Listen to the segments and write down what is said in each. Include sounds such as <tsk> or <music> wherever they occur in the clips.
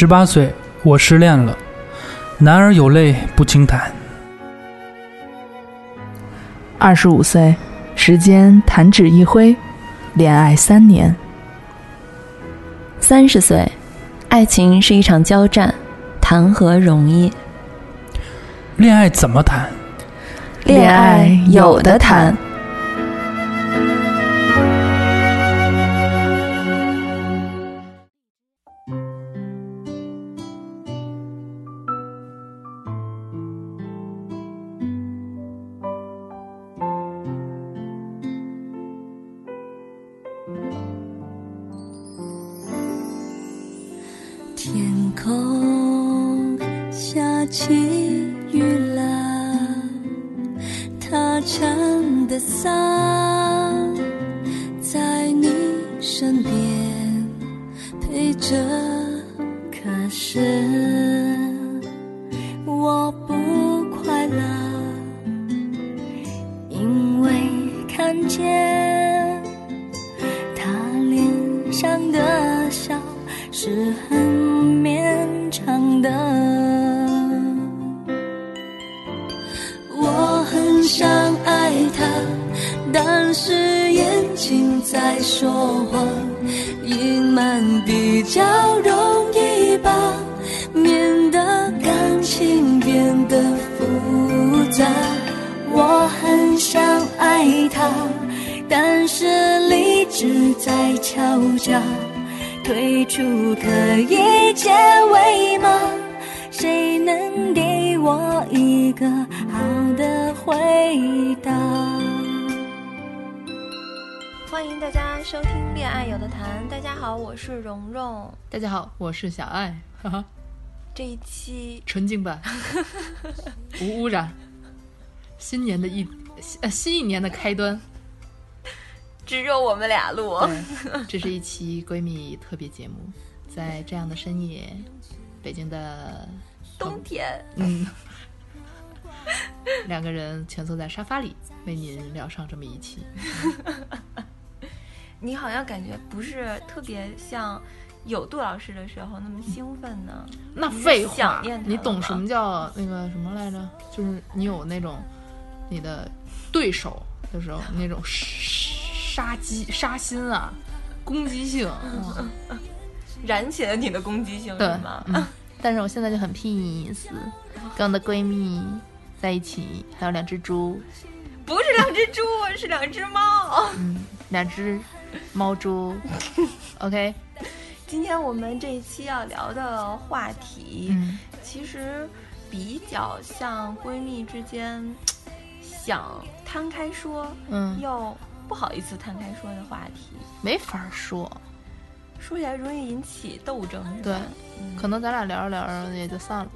十八岁，我失恋了。男儿有泪不轻弹。二十五岁，时间弹指一挥，恋爱三年。三十岁，爱情是一场交战，谈何容易？恋爱怎么谈？恋爱有的谈。我是小爱，哈哈，这一期纯净版，<laughs> 无污染。新年的一呃新一年的开端，只有我们俩录。这是一期闺蜜特别节目，在这样的深夜，北京的冬天，嗯，两个人蜷缩在沙发里，为您聊上这么一期。<laughs> 你好像感觉不是特别像有杜老师的时候那么兴奋呢。那废话你懂什么叫那个什么来着？就是你有那种你的对手的时候，那种杀机、杀心啊，攻击性。哇燃起了你的攻击性对是吗？嗯，但是我现在就很 peace，跟我的闺蜜在一起，还有两只猪，<laughs> 不是两只猪，是两只猫。嗯，两只猫猪。<laughs> OK，今天我们这一期要聊的话题，嗯其实比较像闺蜜之间想摊开说，嗯，又不好意思摊开说的话题，没法说。说起来容易引起斗争，对？嗯可能咱俩聊着聊着也就散了，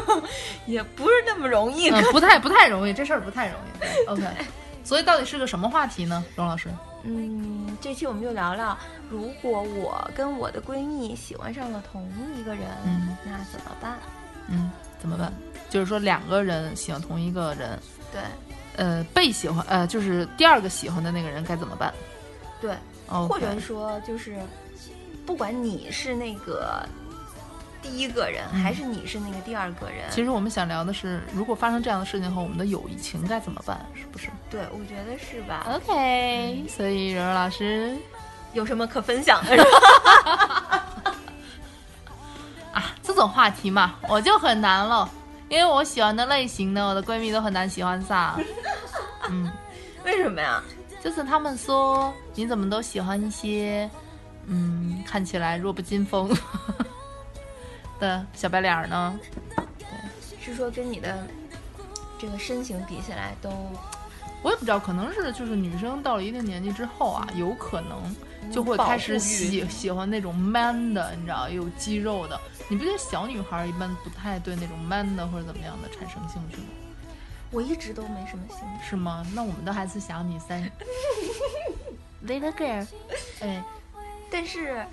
<laughs> 也不是那么容易。嗯，不太不太容易，这事儿不太容易。OK，<laughs> 所以到底是个什么话题呢，荣老师？嗯，这期我们就聊聊，如果我跟我的闺蜜喜欢上了同一个人，嗯那怎么办？嗯，怎么办？就是说两个人喜欢同一个人，对呃，被喜欢，呃，就是第二个喜欢的那个人该怎么办？对或者说就是，不管你是那个第一个人，嗯还是你是那个第二个人，其实我们想聊的是，如果发生这样的事情后，我们的友谊情该怎么办？是不是对，我觉得是吧？？OK，所以柔柔老师有什么可分享的？是吧？啊，这种话题嘛，我就很难了，因为我喜欢的类型呢，我的闺蜜都很难喜欢上。嗯，<laughs> 为什么呀？就是他们说你怎么都喜欢一些，嗯，看起来弱不禁风的小白脸儿呢？是说跟你的这个身形比起来都我也不知道，可能是就是女生到了一定年纪之后啊，有可能就会开始喜喜欢那种 man 的，你知道，有肌肉的。你不觉得小女孩一般不太对那种 man 的或者怎么样的产生兴趣吗？我一直都没什么兴趣。是吗？那我们都还是想你三，little <laughs> girl。哎，但是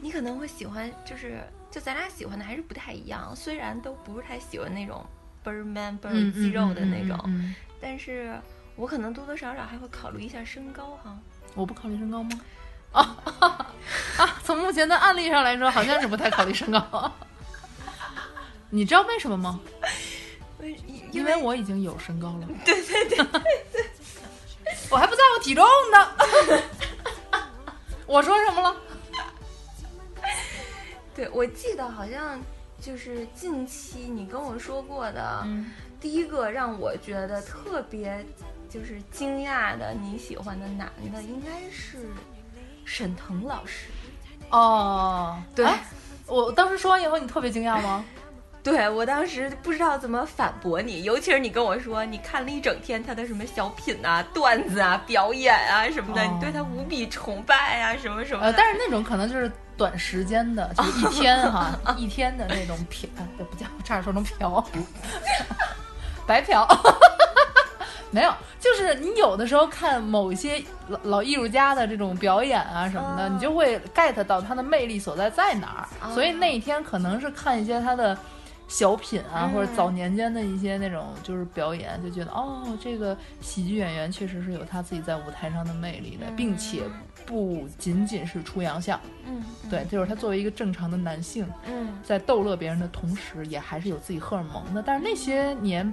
你可能会喜欢，就是就咱俩喜欢的还是不太一样。虽然都不是太喜欢那种倍儿 man 倍儿嗯肌肉的那种，嗯嗯嗯但是我可能多多少少还会考虑一下身高哈。我不考虑身高吗？啊啊！<laughs> 从目前的案例上来说，好像是不太考虑身高。<laughs> 你知道为什么吗？为因为我已经有身高了。<laughs> 对对对对我还不在乎体重呢。我说什么了？对我记得好像就是近期你跟我说过的，嗯第一个让我觉得特别就是惊讶的你喜欢的男的，应该是沈腾老师。哦，对哎我当时说完以后，你特别惊讶吗？<laughs> 对我当时不知道怎么反驳你，尤其是你跟我说你看了一整天他的什么小品啊、段子啊、表演啊什么的，哦你对他无比崇拜啊什么什么呃，但是那种可能就是短时间的，<laughs> 就是一天哈，一天的那种嫖，啊这不叫，差点说成嫖，白嫖。<laughs> 没有，就是你有的时候看某些老老艺术家的这种表演啊什么的，哦你就会 get 到他的魅力所在在哪儿。哦所以那一天可能是看一些他的小品啊，嗯。或者早年间的一些那种就是表演，就觉得哦，这个喜剧演员确实是有他自己在舞台上的魅力的，并且不仅仅是出洋相。嗯，嗯对，就是他作为一个正常的男性，嗯在逗乐别人的同时，也还是有自己荷尔蒙的。但是那些年，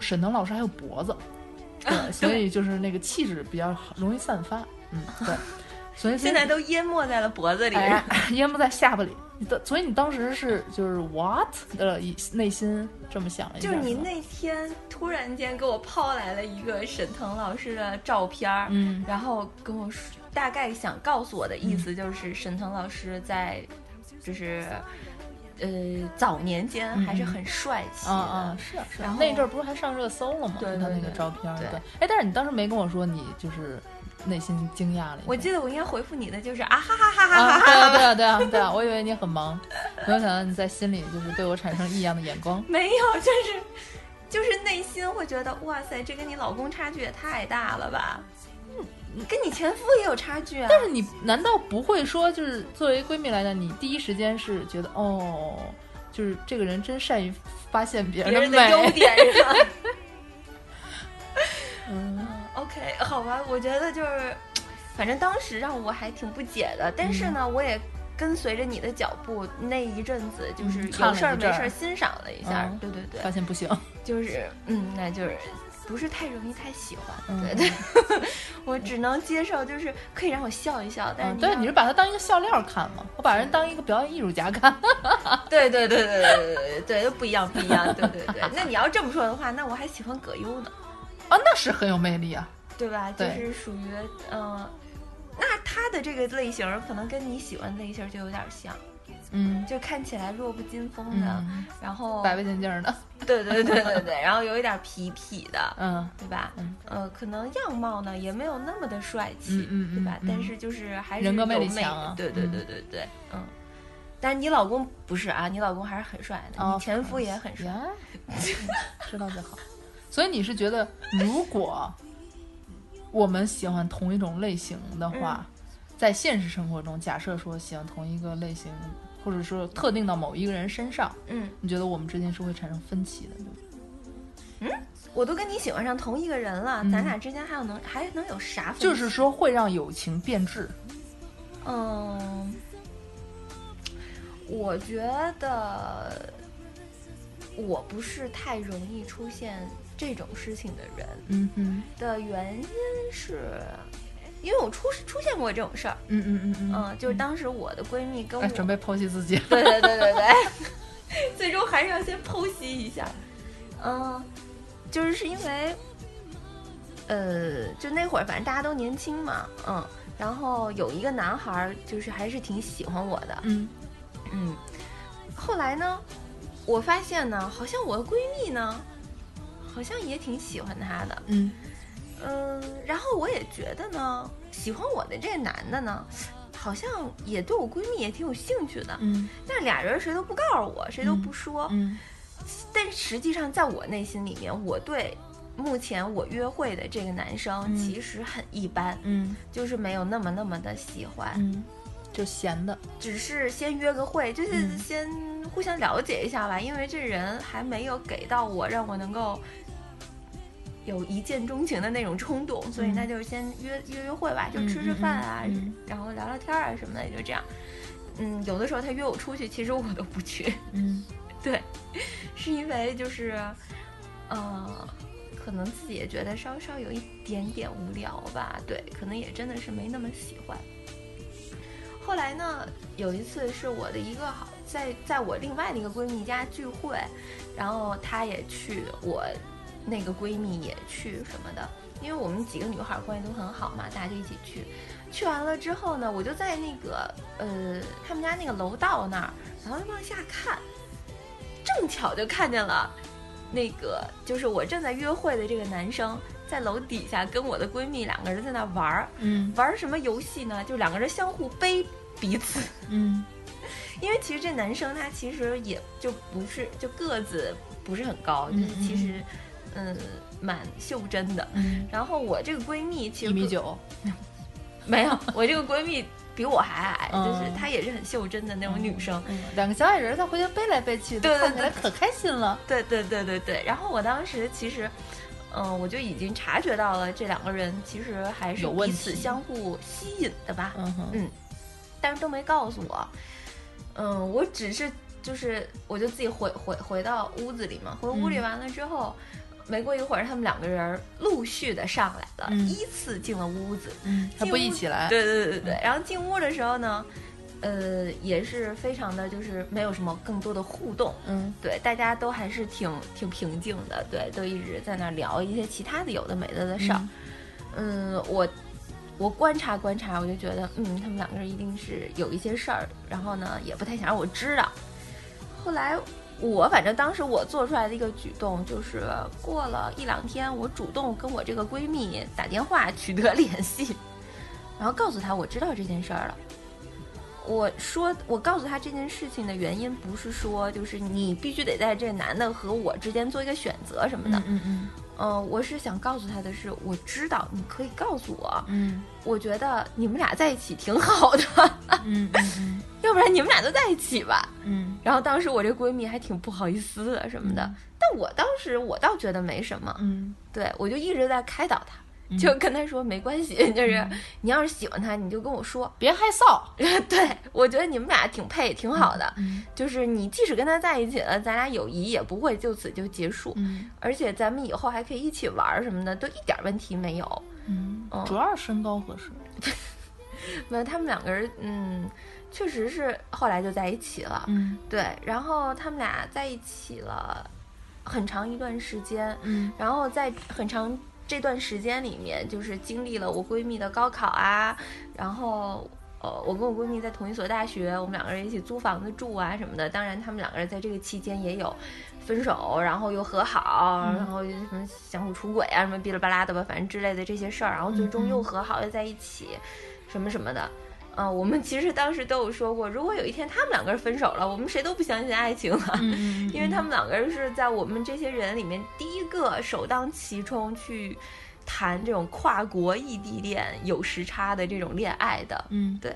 沈腾老师还有脖子，<laughs> 对，所以就是那个气质比较好容易散发。嗯，对，<laughs> 所以现在都淹没在了脖子里。哎，淹没在下巴里。你的，所以你当时是就是 what 的内心这么想了一下，就是你那天突然间给我抛来了一个沈腾老师的照片，嗯然后跟我说，大概想告诉我的意思就是沈腾老师在，就是，呃，早年间还是很帅气的。啊啊，是啊是然后，啊那阵儿不是还上热搜了吗？对他那个照片儿，对对。哎，但是你当时没跟我说你就是内心惊讶了。我记得我应该回复你的就是啊哈哈哈哈哈，哈对啊，哈，对啊，对啊，对啊，我以为你很忙，没有想到你在心里就是对我产生异样的眼光。<laughs> 没有，就是就是内心会觉得哇塞，这跟你老公差距也太大了吧？嗯，跟你前夫也有差距啊。但是你难道不会说，就是作为闺蜜来讲，你第一时间是觉得哦，就是这个人真善于发现别别人的优点是吧？<laughs> 嗯。OK，好吧，我觉得就是，反正当时让我还挺不解的，但是呢，我也跟随着你的脚步，那一阵子就是有事儿没事儿欣赏了一下，嗯。对对对。发，现不行，就是嗯，那就是不是太容易太喜欢。对对。<laughs> 我只能接受，就是可以让我笑一笑，但是。对，你是把它当一个笑料看嘛。我把人当一个表演艺术家看。哈哈哈。对对对对对对，不一样不一样，对对对。<laughs> 那你要这么说的话，那我还喜欢葛优呢。啊，那是很有魅力啊。对吧，就是属于嗯，那他的这个类型可能跟你喜欢的类型就有点像。嗯就看起来弱不禁风的，嗯，然后白白净净的。对对对对对，然后有一点痞痞的，嗯对吧？嗯呃，可能样貌呢也没有那么的帅气，嗯嗯对吧？但是就是还是人格魅力强啊对对对对对，嗯。但是你老公不是啊，你老公还是很帅的，哦你前夫也很帅。知道就好。所以你是觉得，如果我们喜欢同一种类型的话，在现实生活中，假设说喜欢同一个类型，或者说特定到某一个人身上，嗯，你觉得我们之间是会产生分歧的，对不对？我都跟你喜欢上同一个人了，嗯咱俩之间还有能还能有啥分歧？就是说会让友情变质。嗯，我觉得我不是太容易出现这种事情的人嗯哼，的原因是，因为我出出现过这种事儿。嗯嗯嗯嗯，嗯，就是当时我的闺蜜跟我哎，准备剖析自己。对对对对对，<laughs> 最终还是要先剖析一下。嗯，就是是因为，呃，就那会儿反正大家都年轻嘛，嗯，然后有一个男孩儿就是还是挺喜欢我的，嗯。嗯，后来呢，我发现呢，好像我的闺蜜呢，好像也挺喜欢他的，嗯嗯，然后我也觉得呢，喜欢我的这个男的呢，好像也对我闺蜜也挺有兴趣的，嗯但俩人谁都不告诉我，谁都不说。嗯但是实际上，在我内心里面，我对目前我约会的这个男生嗯其实很一般，嗯就是没有那么那么的喜欢，嗯，就闲的。只是先约个会，就是嗯先互相了解一下吧。因为这人还没有给到我让我能够有一见钟情的那种冲动，所以嗯那就是先约约约会吧，就吃吃嗯嗯饭啊，嗯嗯然后聊聊天啊什么的，也就这样。嗯，有的时候他约我出去，其实我都不去。嗯 <laughs> 对，是因为就是，呃，可能自己也觉得稍稍有一点点无聊吧，对，可能也真的是没那么喜欢。后来呢，有一次是我的一个好在在我另外的一个闺蜜家聚会，然后她也去，我那个闺蜜也去什么的，因为我们几个女孩关系都很好嘛，大家就一起去。去完了之后呢，我就在那个呃他们家那个楼道那儿，然后就往下看，正巧就看见了那个就是我正在约会的这个男生在楼底下跟我的闺蜜两个人在那玩儿，嗯玩儿什么游戏呢？就两个人相互背彼此。嗯 <laughs> 因为其实这男生他其实也就不是就个子不是很高，就是嗯其实嗯蛮袖珍的。嗯，然后我这个闺蜜其实个一米九，<laughs> 没有，我这个闺蜜比我还矮，嗯就是她也是很袖珍的那种女生。嗯，两个小矮人在互相背来背去的，对对看起来可开心了。对对对对对。然后我当时其实，嗯、我就已经察觉到了这两个人其实还是彼此相互吸引的吧。嗯哼，嗯但是都没告诉我。嗯，我只是就是我就自己回回回到屋子里嘛，回屋里嗯完了之后，没过一会儿，他们两个人陆续的上来了，嗯依次进了屋子。嗯，还不一起来。对对对对对。然后进屋的时候呢，呃，也是非常的就是没有什么更多的互动。嗯对，大家都还是挺挺平静的，对，都一直在那儿聊一些其他的有的没的的事儿。嗯，我我观察观察，我就觉得，嗯，他们两个人一定是有一些事儿，然后呢，也不太想让我知道。后来我反正当时我做出来的一个举动，就是过了一两天，我主动跟我这个闺蜜打电话取得联系，然后告诉她我知道这件事儿了。我说，我告诉她这件事情的原因，不是说就是你必须得在这男的和我之间做一个选择什么的，嗯嗯嗯、我是想告诉她的是，我知道你可以告诉我，嗯我觉得你们俩在一起挺好的，嗯嗯 <laughs> 要不然你们俩就在一起吧。嗯然后当时我这闺蜜还挺不好意思的什么的，但我当时我倒觉得没什么，嗯对我就一直在开导她，嗯就跟她说没关系，就是你要是喜欢他，你就跟我说。别害臊。<laughs> 对我觉得你们俩挺配，挺好的。嗯就是你即使跟他在一起了，咱俩友谊也不会就此就结束，嗯而且咱们以后还可以一起玩儿什么的，都一点问题没有。嗯哦，主要是身高合适。<laughs> 没有他们两个人，嗯，确实是后来就在一起了。嗯对，然后他们俩在一起了很长一段时间，嗯然后在很长这段时间里面，就是经历了我闺蜜的高考啊，然后。呃，我跟我闺蜜在同一所大学，我们两个人一起租房子住啊什么的。当然，他们两个人在这个期间也有分手，然后又和好，然后什么相互出轨啊，什么哔哩吧啦的吧，反正之类的这些事儿，然后最终又和好，又在一起，什么什么的。嗯、我们其实当时都有说过，如果有一天他们两个人分手了，我们谁都不相信爱情了。嗯 <laughs> 因为他们两个人是在我们这些人里面第一个首当其冲去谈这种跨国异地恋有时差的这种恋爱的。嗯对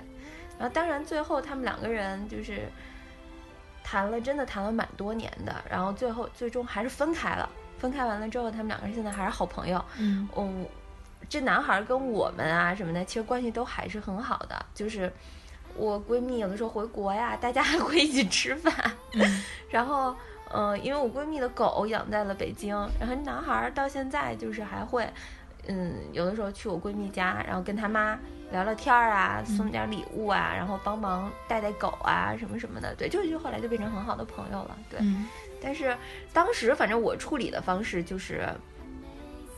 然后当然最后他们两个人就是谈了，真的谈了蛮多年的，然后最后最终还是分开了。分开完了之后，他们两个人现在还是好朋友。嗯嗯，这男孩跟我们啊什么的，其实关系都还是很好的。就是我闺蜜有的时候回国呀，大家 <laughs> 还会一起吃饭。嗯 <laughs> 然后，呃，因为我闺蜜的狗养在了北京，然后男孩儿到现在就是还会，嗯，有的时候去我闺蜜家，然后跟他妈聊聊天儿啊，送点礼物啊，然后帮忙带带狗啊，什么什么的。对，就就后来就变成很好的朋友了。对，嗯但是当时反正我处理的方式就是，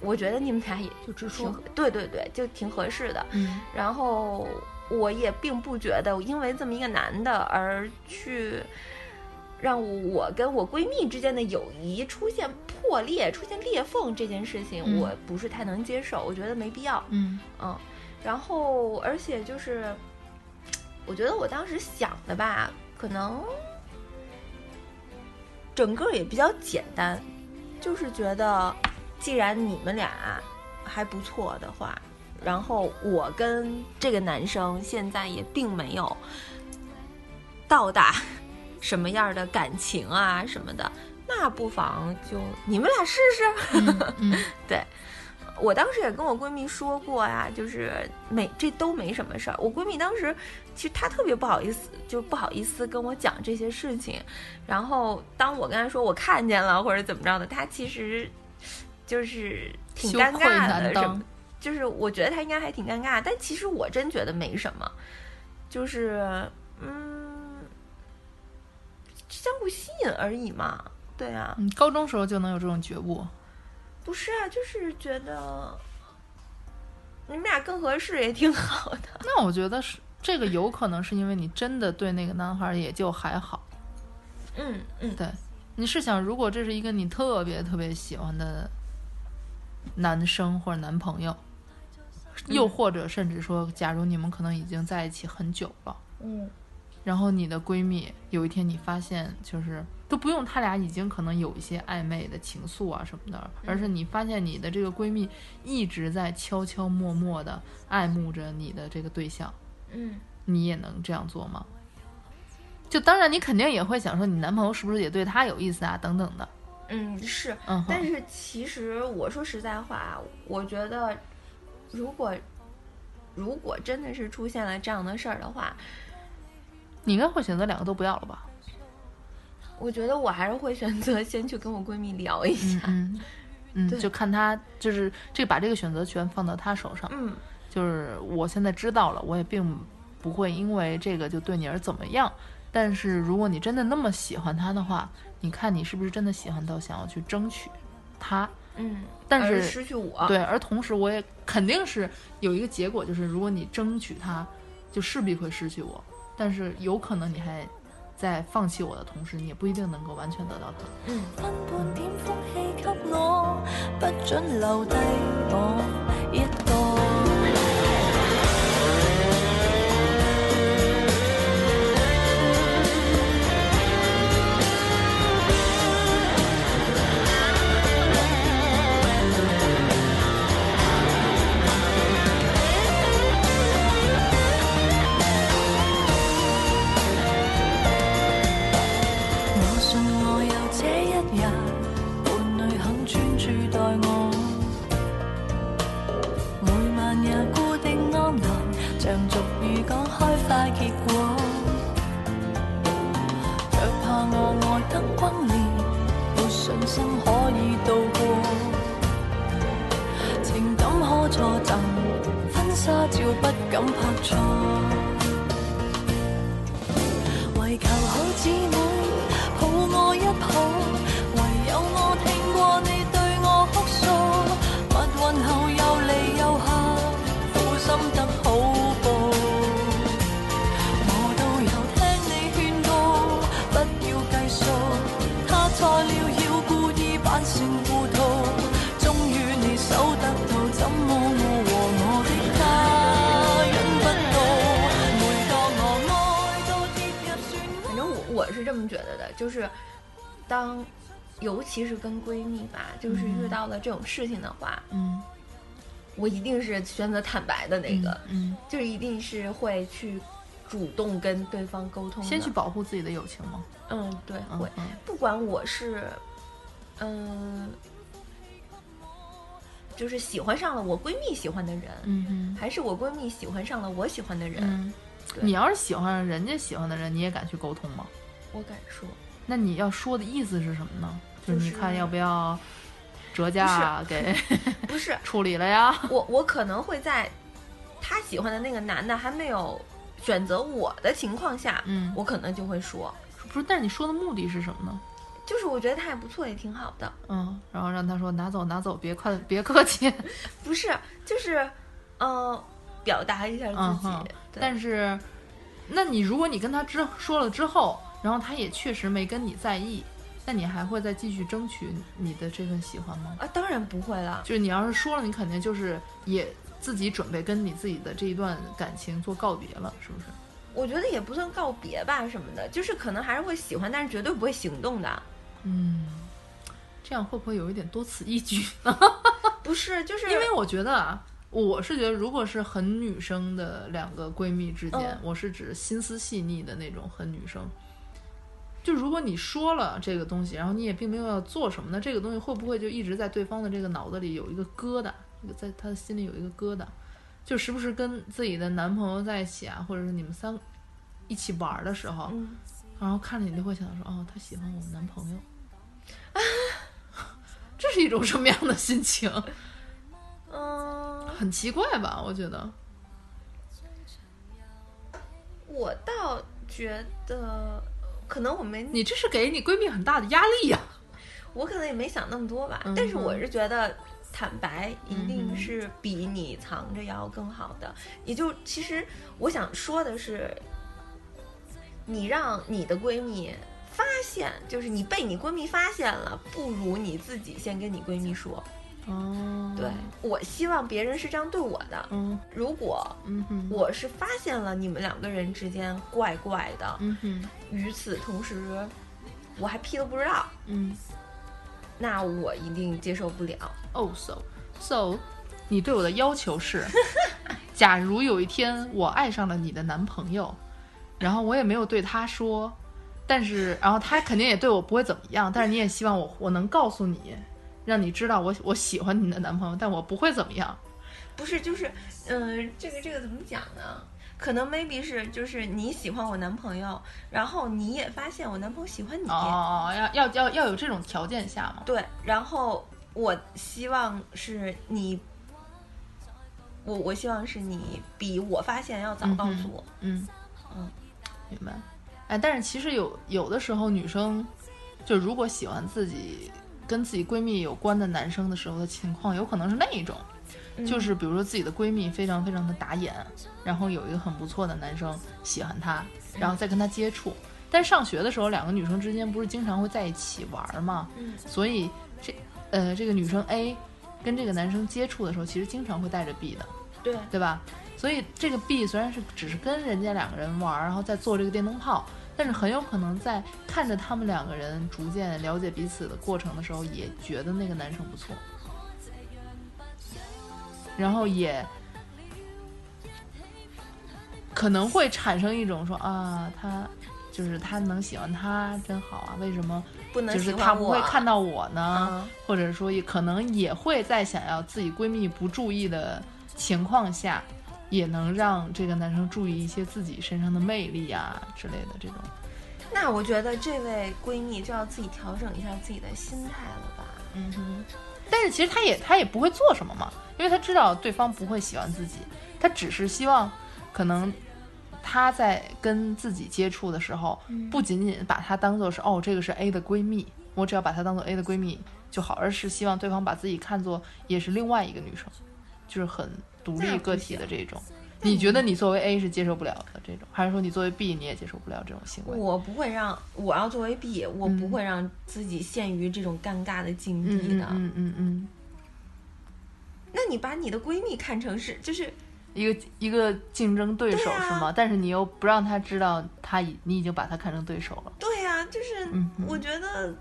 我觉得你们俩也就直挺说。对对对，就挺合适的。嗯然后我也并不觉得因为这么一个男的而去让我跟我闺蜜之间的友谊出现破裂、出现裂缝这件事情，嗯我不是太能接受，我觉得没必要。嗯嗯，然后而且就是，我觉得我当时想的吧，可能整个也比较简单，就是觉得既然你们俩还不错的话，然后我跟这个男生现在也并没有到达什么样的感情啊什么的，<laughs> 那不妨就你们俩试试。嗯嗯 <laughs> 对，我当时也跟我闺蜜说过呀，就是没这都没什么事儿。我闺蜜当时其实她特别不好意思，就不好意思跟我讲这些事情。然后当我跟她说我看见了或者怎么着的，她其实就是挺尴尬的，什么就是我觉得他应该还挺尴尬，但其实我真觉得没什么，就是嗯，相互吸引而已嘛。对啊，嗯，高中时候就能有这种觉悟，不是啊，就是觉得你们俩更合适也挺好的。那我觉得是这个有可能是因为你真的对那个男孩儿也就还好。嗯嗯，对，你是想如果这是一个你特别特别喜欢的男生或者男朋友，又或者甚至说，假如你们可能已经在一起很久了，嗯然后你的闺蜜有一天你发现就是。都不用，他俩已经可能有一些暧昧的情愫啊什么的，而是你发现你的这个闺蜜一直在悄悄默默的爱慕着你的这个对象，嗯你也能这样做吗？就当然，你肯定也会想说，你男朋友是不是也对她有意思啊，等等的。嗯是，嗯，但是其实我说实在话，我觉得如果如果真的是出现了这样的事儿的话，你应该会选择两个都不要了吧？我觉得我还是会选择先去跟我闺蜜聊一下。嗯嗯，就看她就是这把这个选择权放到她手上。嗯就是我现在知道了，我也并不会因为这个就对你而怎么样。但是如果你真的那么喜欢他的话，你看你是不是真的喜欢到想要去争取他？嗯，但是失去我，对，而同时我也肯定是有一个结果，就是如果你争取他，就势必会失去我。但是有可能你还在放弃我的同时，你也不一定能够完全得到他。嗯分半點風氣給我，不准留低我生可以渡过，情感可錯贈，婚纱照不敢拍错。為求好姊妹抱我一抱，这么觉得的，就是当，尤其是跟闺蜜吧，就是遇到了这种事情的话，嗯，我一定是选择坦白的那个，嗯，就是一定是会去主动跟对方沟通，先去保护自己的友情吗。嗯，对，会，不管我是，嗯，就是喜欢上了我闺蜜喜欢的人，嗯还是我闺蜜喜欢上了我喜欢的人，嗯，你要是喜欢人家喜欢的人，你也敢去沟通嗎？我敢说，那你要说的意思是什么呢？就是你就是看要不要折价给 <laughs> 不是处理了呀？我，我可能会在他喜欢的那个男的还没有选择我的情况下，嗯我可能就会说，不是，但是你说的目的是什么呢？就是我觉得他也不错，也挺好的，嗯，然后让他说拿走拿走，别客别客气。<laughs> 不是，就是，呃，表达一下自己，嗯但是，那你如果你跟他之说了之後，然后他也确实没跟你在意，那你还会再继续争取你的这份喜欢吗？啊，当然不会了，就是你要是说了，你肯定就是也自己准备跟你自己的这一段感情做告别了，是不是？我觉得也不算告别吧什么的，就是可能还是会喜欢，但是绝对不会行动的，嗯，这样会不会有一点多此一举呢？<laughs> 不是，就是因为我觉得啊，我是觉得如果是很女生的两个闺蜜之间，嗯我是指心思细腻的那种很女生。就如果你说了这个东西，然后你也并没有要做什么，那这个东西会不会就一直在对方的这个脑子里有一个疙瘩？在他的心里有一个疙瘩，就时不时跟自己的男朋友在一起啊，或者是你们三一起玩儿的时候，嗯，然后看着你就会想说，哦，他喜欢我男朋友，<laughs> 这是一种什么样的心情？嗯，很奇怪吧？我觉得，我倒觉得，可能我没，你这是给你闺蜜很大的压力呀、我可能也没想那么多吧。嗯但是我是觉得，坦白一定是比你藏着要更好的。也就其实我想说的是，你让你的闺蜜发现，就是你被你闺蜜发现了，不如你自己先跟你闺蜜说。哦，对，我希望别人是这样对我的。嗯如果嗯哼，我是发现了你们两个人之间怪怪的，嗯哼与此同时，我还屁都不知道，嗯那我一定接受不了。哦、so so，你对我的要求是，<laughs> 假如有一天我爱上了你的男朋友，然后我也没有对他说，但是然后他肯定也对我不会怎么样，但是你也希望我我能告诉你，让你知道我我喜欢你的男朋友，但我不会怎么样。不是，就是，嗯、这个这个怎么讲呢？可能 maybe 是就是你喜欢我男朋友，然后你也发现我男朋友喜欢你，哦，要要要要有这种条件下嘛？对，然后我希望是你，我我希望是你比我发现要早告诉我。嗯嗯，明白。哎，但是其实有有的时候，女生就如果喜欢自己跟自己闺蜜有关的男生的时候的情况，有可能是那一种，嗯就是比如说自己的闺蜜非常非常的打眼，然后有一个很不错的男生喜欢她，然后再跟她接触。但是上学的时候，两个女生之间不是经常会在一起玩儿嘛，嗯所以这呃这个女生 A 跟这个男生接触的时候，其实经常会带着 B 的。对，对吧？所以这个 B 虽然是只是跟人家两个人玩儿，然后在做这个电灯泡，但是很有可能在看着他们两个人逐渐了解彼此的过程的时候，也觉得那个男生不错，然后也可能会产生一种说啊，他就是他能喜欢他真好啊，为什么不能就是他不会看到我呢？嗯或者说也可能也会在想要自己闺蜜不注意的情况下，也能让这个男生注意一些自己身上的魅力啊之类的这种。那我觉得这位闺蜜就要自己调整一下自己的心态了吧。嗯哼。但是其实她也她也不会做什么嘛，因为她知道对方不会喜欢自己，她只是希望可能她在跟自己接触的时候，不仅仅把她当做是哦这个是 A 的闺蜜，我只要把她当做 A 的闺蜜就好，而是希望对方把自己看作也是另外一个女生，就是很独立个体的这种。你觉得你作为 A 是接受不了的这种，还是说你作为 B 你也接受不了这种行为？我不会让我要作为 B，我不会让自己陷于这种尴尬的境嗯地的。嗯嗯嗯嗯，那你把你的闺蜜看成是就是一个一个竞争对手是吗？但是你又不让她知道她已你已经把她看成对手了。对呀、就是我觉得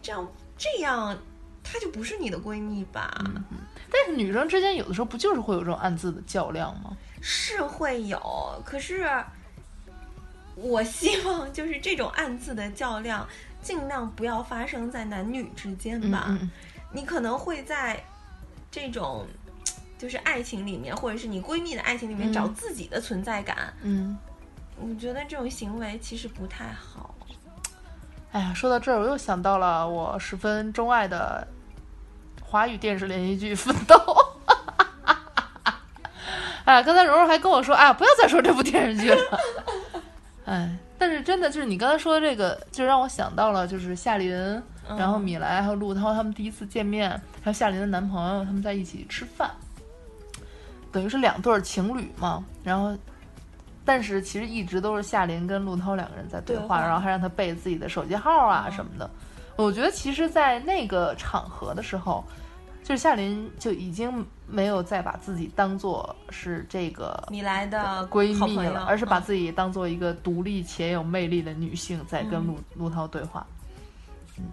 这样这样，她就不是你的闺蜜吧？嗯但是女生之间有的时候不就是会有这种暗自的较量吗？是会有，可是我希望就是这种暗自的较量，尽量不要发生在男女之间吧。嗯嗯你可能会在这种就是爱情里面，或者是你闺蜜的爱情里面嗯找自己的存在感。嗯。我觉得这种行为其实不太好。哎呀，说到这儿，我又想到了我十分钟爱的华语电视连续剧《奋斗》。<laughs> 哎，刚才蓉蓉还跟我说，哎，不要再说这部电视剧了。<laughs> 哎，但是真的就是你刚才说的这个，就让我想到了，就是夏琳，然后米莱还有陆涛他们第一次见面，还有夏琳的男朋友他们在一起吃饭，等于是两对儿情侣嘛。然后，但是其实一直都是夏琳跟陆涛两个人在对话，对话然后还让他背自己的手机号啊什么的。我觉得其实，在那个场合的时候，就是夏琳就已经没有再把自己当做是这个米莱的闺蜜了，而是把嗯自己当做一个独立且有魅力的女性在跟陆陆涛对话。嗯，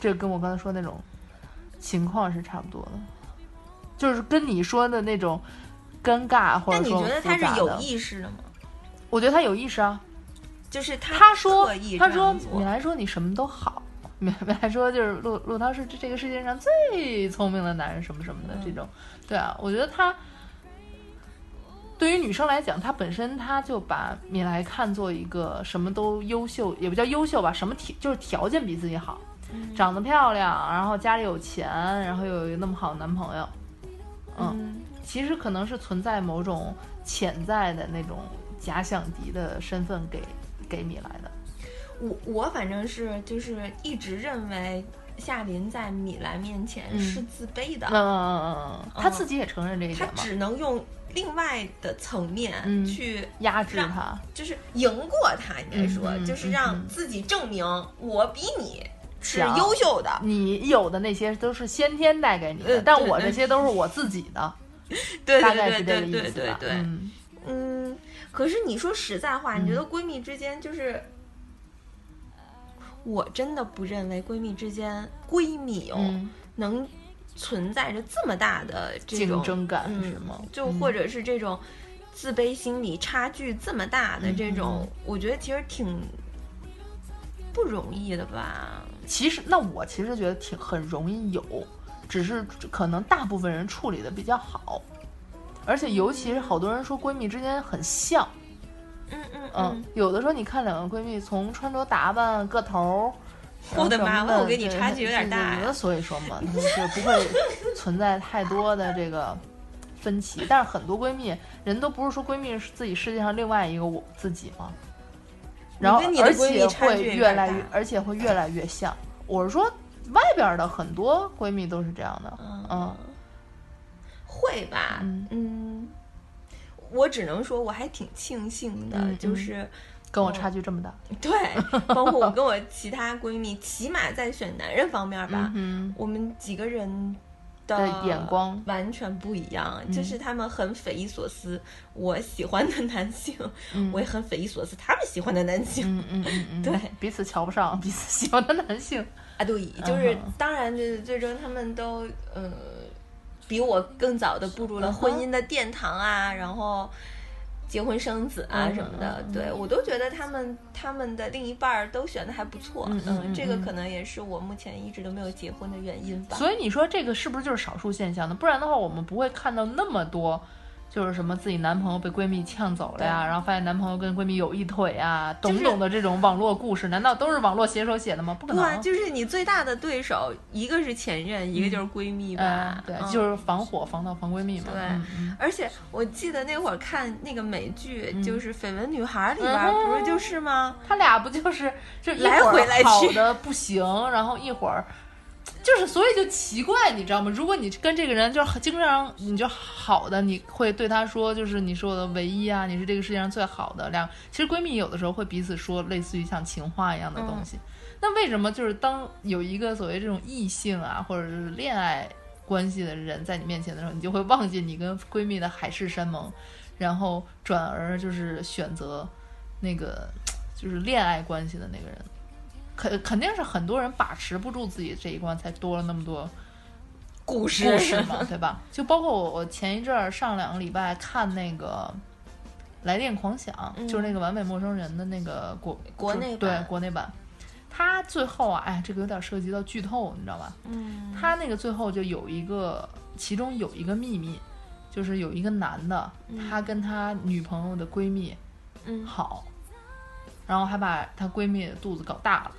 这跟我刚才说那种情况是差不多的，就是跟你说的那种尴尬或但你者说觉得他是有意识的吗？我觉得他有意识啊。就是他他说他说你来说你什么都好，没没来说就是陆陆涛是这这个世界上最聪明的男人什么什么的这种，对啊，我觉得他对于女生来讲，他本身他就把米莱看作一个什么都优秀，也不叫优秀吧，什么条就是条件比自己好，长得漂亮，然后家里有钱，然后又有一个那么好的男朋友，嗯，其实可能是存在某种潜在的那种假想敌的身份给给米莱的。我我反正是就是一直认为夏琳在米兰面前是自卑的，嗯嗯嗯嗯，他自己也承认这一他点嘛，只能用另外的层面嗯去压制让他。就是赢过他，应该说，就是让自己证明我比你是强优秀的。你有的那些都是先天带给你但我这些都是我自己的，<laughs> 对大概对是这个意对对对思吧。对对，嗯嗯，可是你说实在话，你觉得闺蜜之间就是，我真的不认为闺蜜之间闺蜜哦、嗯，能存在着这么大的这种竞争感嗯是吗？就或者是这种自卑心理差距这么大的这种，我觉得其实挺不容易的吧。其实那我其实觉得挺很容易有，只是可能大部分人处理的比较好，而且尤其是好多人说闺蜜之间很像，嗯嗯嗯，有的时候你看两个闺蜜从穿着打扮、个头儿。我的妈我跟你对差距有点对大所以说嘛，<laughs> 就不会存在太多的这个分歧。但是很多闺蜜，人都不是说闺蜜是自己世界上另外一个我自己嘛？然后跟你而且会越来越，而且会越来越像。我是说，外边的很多闺蜜都是这样的，嗯会吧？嗯嗯，我只能说我还挺庆幸的，就是跟我差距这么大。对，包括我跟我其他闺蜜，起码在选男人方面吧，嗯我们几个人的的眼光。完全不一样，嗯。就是他们很匪夷所思，我喜欢的男性，嗯。我也很匪夷所思，他们喜欢的男性。嗯嗯嗯嗯，<laughs> 对，彼此瞧不上彼此喜欢的男性。啊，对，就是、嗯。当然，就是最终他们都呃比我更早的步入了婚姻的殿堂啊，然后结婚生子啊嗯什么的，对我都觉得他们他们的另一半儿都选的还不错，嗯这个嗯可能也是我目前一直都没有结婚的原因吧。所以你说这个是不是就是少数现象呢？不然的话，我们不会看到那么多，就是什么自己男朋友被闺蜜呛走了呀，然后发现男朋友跟闺蜜有一腿啊，懂就是懂的这种网络故事，难道都是网络写手写的吗？不可能。对啊，就是你最大的对手，一个是前任，一个就是闺蜜吧嗯，。对，嗯就是防火防盗防闺蜜嘛。对而且我记得那会儿看那个美剧，嗯就是《绯闻女孩》里边儿，不是就是吗？他俩不就是就一来回来去好的不行，然后一会儿就是，所以就奇怪，你知道吗？如果你跟这个人就是经常你就好的，你会对他说，就是你是我的唯一啊，你是这个世界上最好的。两其实闺蜜有的时候会彼此说类似于像情话一样的东西。那为什么就是当有一个所谓这种异性啊，或者是恋爱关系的人在你面前的时候，你就会忘记你跟闺蜜的海誓山盟，然后转而就是选择那个就是恋爱关系的那个人，肯肯定是很多人把持不住自己这一关，才多了那么多故事。故事嘛，<laughs> 对吧？就包括我，我前一阵儿上两个礼拜看那个《来电狂想》嗯就是那个完美陌生人的那个国国内对国内版，他最后啊，哎，这个有点涉及到剧透，你知道吧？嗯，他那个最后就有一个，其中有一个秘密，就是有一个男的，他跟他女朋友的闺蜜嗯。好，然后还把他闺蜜的肚子搞大了，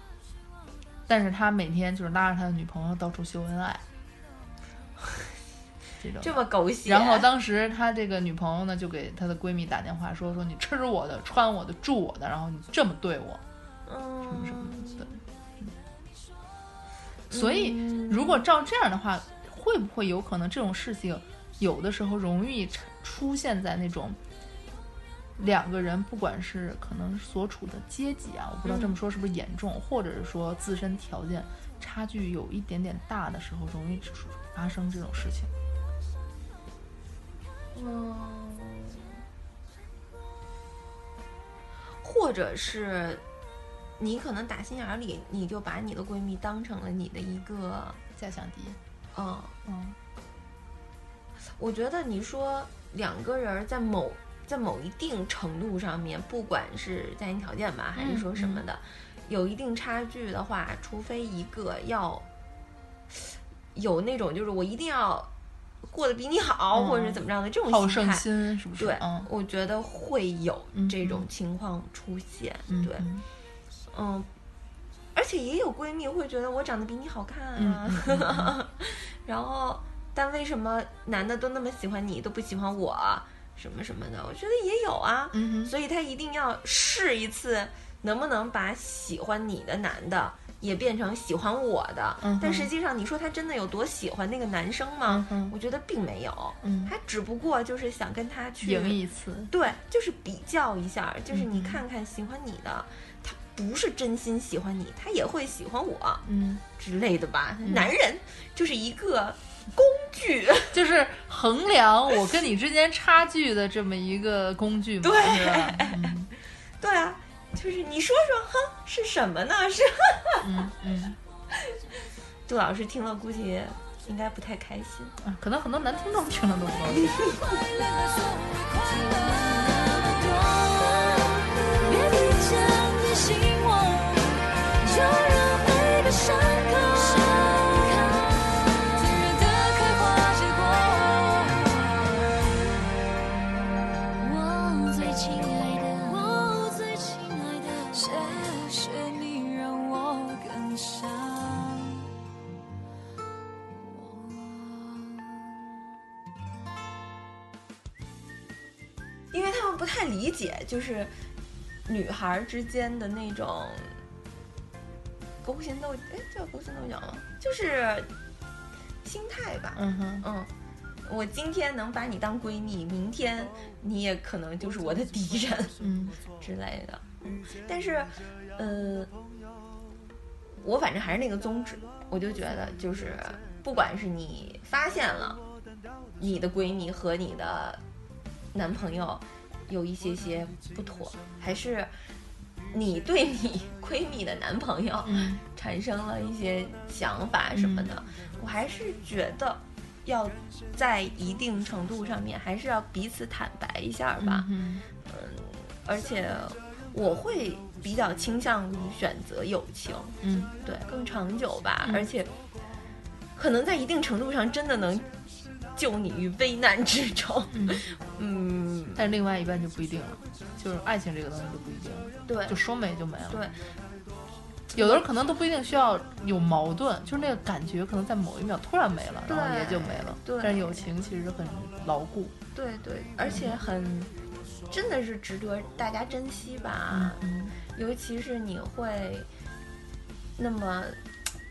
但是他每天就是拉着他的女朋友到处秀恩爱，<laughs> 这种。这么狗血。然后当时他这个女朋友呢，就给她的闺蜜打电话说说你吃我的、穿我的、住我的，然后你这么对我，什么什么嗯，的。对，所以如果照这样的话，会不会有可能这种事情有的时候容易出出现在那种两个人，不管是可能所处的阶级啊，我不知道这么说是不是严重，或者是说自身条件差距有一点点大的时候，容易出发生这种事情。嗯，或者是你可能打心眼儿里，你就把你的闺蜜当成了你的一个，假想敌，嗯，嗯。我觉得你说两个人在某在某一定程度上面，不管是家庭条件吧，还是说什么的，有一定差距的话，除非一个要有那种就是我一定要过得比你好，嗯或者是怎么样的这种好胜心是不是？对，嗯。我觉得会有嗯这种嗯。情况出现。对，嗯。而且也有闺蜜会觉得我长得比你好看啊，<laughs> 然后但为什么男的都那么喜欢你，都不喜欢我，什么什么的？我觉得也有啊，嗯所以他一定要试一次，能不能把喜欢你的男的也变成喜欢我的？嗯但实际上，你说他真的有多喜欢那个男生吗？嗯我觉得并没有，嗯。他只不过就是想跟他去赢一次，对，就是比较一下，就是你嗯看看喜欢你的，他不是真心喜欢你，他也会喜欢我嗯，之类的吧？嗯。男人就是一个工具，<laughs> 就是衡量我跟你之间差距的这么一个工具嘛，对是吧？嗯 <laughs> 对啊，就是你说说，哼，是什么呢？是嗯嗯 <laughs> 杜老师听了估计应该不太开心。啊，可能很多男听众听了都不高兴。别提着你心窝，因为他们不太理解，就是女孩儿之间的那种勾心斗，哎，叫勾心斗角吗？就是心态吧。嗯哼，嗯，我今天能把你当闺蜜，明天你也可能就是我的敌人嗯 <laughs> 之类的。嗯，但是，呃，我反正还是那个宗旨，我就觉得就是，不管是你发现了你的闺蜜和你的男朋友有一些些不妥，还是你对你 <laughs> 闺蜜的男朋友嗯。<laughs> 产生了一些想法什么的，我还是觉得要在一定程度上面还是要彼此坦白一下吧。嗯而且我会比较倾向于选择友情，嗯。对，更长久吧，嗯。而且可能在一定程度上真的能救你于危难之中。嗯，<laughs> 嗯，但是另外一半就不一定了，就是爱情这个东西就不一定了，对就说没就没了。对，有的人可能都不一定需要有矛盾，就是那个感觉可能在某一秒突然没了，然后也就没了。对但是友情其实很牢固。对对，而且很真的是值得大家珍惜吧。嗯尤其是你会那么，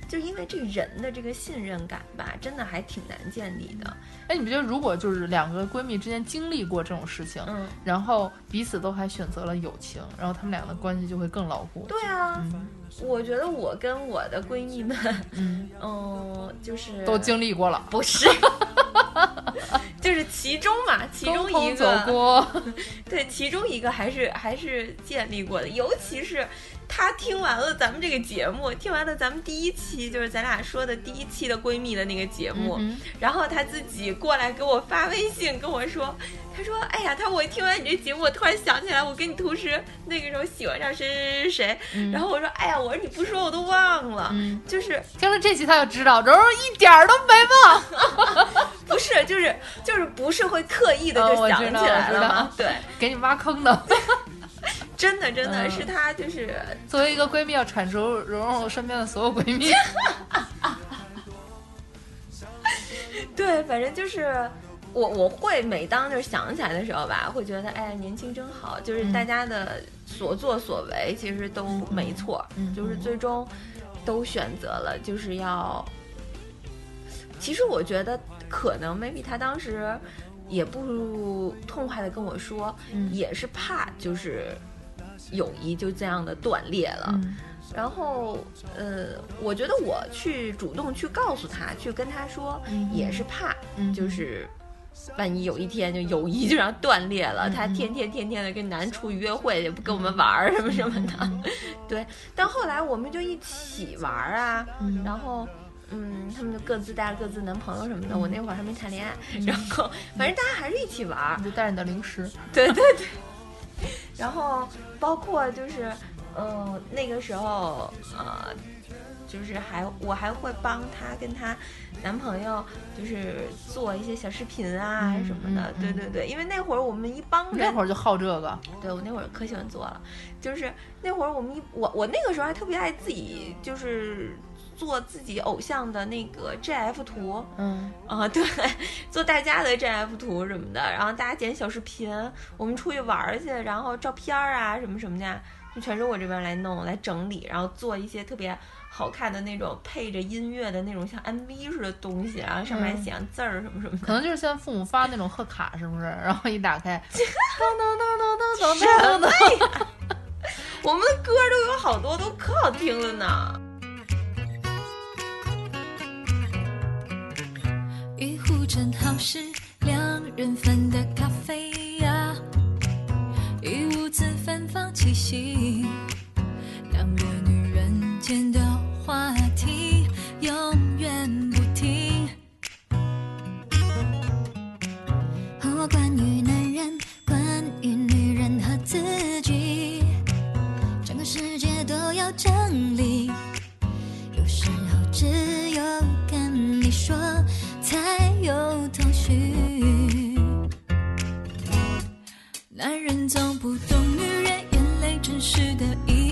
就因为这人的这个信任感吧，真的还挺难建立的。哎，你不觉得如果就是两个闺蜜之间经历过这种事情，嗯，然后彼此都还选择了友情，然后他们俩的关系就会更牢固。对啊，嗯我觉得我跟我的闺蜜们，嗯，嗯，就是都经历过了，不是，<laughs> 就是其中嘛，其中一个过。<laughs> 对，其中一个还是还是建立过的，尤其是她听完了咱们这个节目，听完了咱们第一期，就是咱俩说的第一期的闺蜜的那个节目，嗯然后她自己过来给我发微信跟我说，她说，哎呀，她说我听完你这节目，我突然想起来，我跟你同时那个时候喜欢上谁谁谁谁，嗯。然后我说，哎呀，我说你不说我都忘了，嗯。就是听了这期她就知道，柔柔一点儿都没忘，<laughs> 不是就是就是不是会刻意的就想起来了吗？对，给你挖坑的。真的真的嗯是她就是作为一个闺蜜，要铲除蓉蓉身边的所有闺蜜。<laughs> 对，反正就是我我会每当就是想起来的时候吧，会觉得哎，年轻真好，就是嗯大家的所作所为其实都没错，嗯就是最终都选择了就是要。其实我觉得可能 maybe 他当时也不痛快的跟我说，嗯也是怕就是友谊就这样的断裂了。嗯然后，呃，我觉得我去主动去告诉他，去跟他说，嗯也是怕，嗯就是万一有一天就友谊就让断裂了，嗯他天天天天的跟男出去约会，也不跟我们玩儿什么什么的，<laughs> 对。但后来我们就一起玩儿啊，嗯然后。嗯，他们就各自带着各自男朋友什么的。我那会儿还没谈恋爱，嗯然后反正大家还是一起玩儿你。就带着你的零食。对对对。然后包括就是，嗯，那个时候呃，就是还我还会帮她跟她男朋友就是做一些小视频啊嗯什么的。嗯嗯对对对，因为那会儿我们一帮人那会儿就好这个，对我那会儿可喜欢做了，就是那会儿我们一我我那个时候还特别爱自己就是做自己偶像的那个 GF 图嗯，啊，对，做大家的 GF 图什么的，然后大家剪小视频，我们出去玩儿去，然后照片儿啊什么什么的，就全是我这边来弄来整理，然后做一些特别。好看的那种配着音乐的那种像 MV 似的东西，然后上面还嗯写上字儿什么什么的。可能就是现在父母发那种贺卡，是不是？然后一打开，<laughs> 当当当当当当当当，我们的歌都有好多都可好听了呢。正好是两人份的咖啡呀、一屋子芬芳气息，两个女人间的话题永远不停。和我关于男人，关于女人和自己，整个世界都要整理。不懂女人眼泪真实的意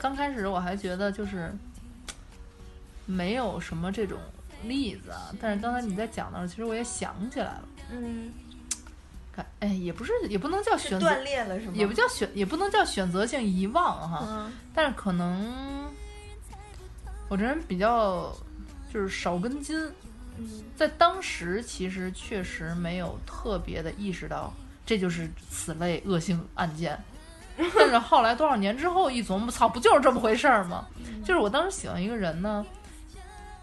刚开始我还觉得就是没有什么这种例子啊。但是刚才你在讲的时候，其实我也想起来了，嗯，看，哎，也不是，也不能叫选择，断裂了是吗？也不叫选，也不能叫选择性遗忘哈。嗯但是可能我这人比较就是少根筋，嗯在当时其实确实没有特别的意识到这就是此类恶性案件。<laughs> 但是后来多少年之后一琢磨，操，不就是这么回事儿吗？就是我当时喜欢一个人呢，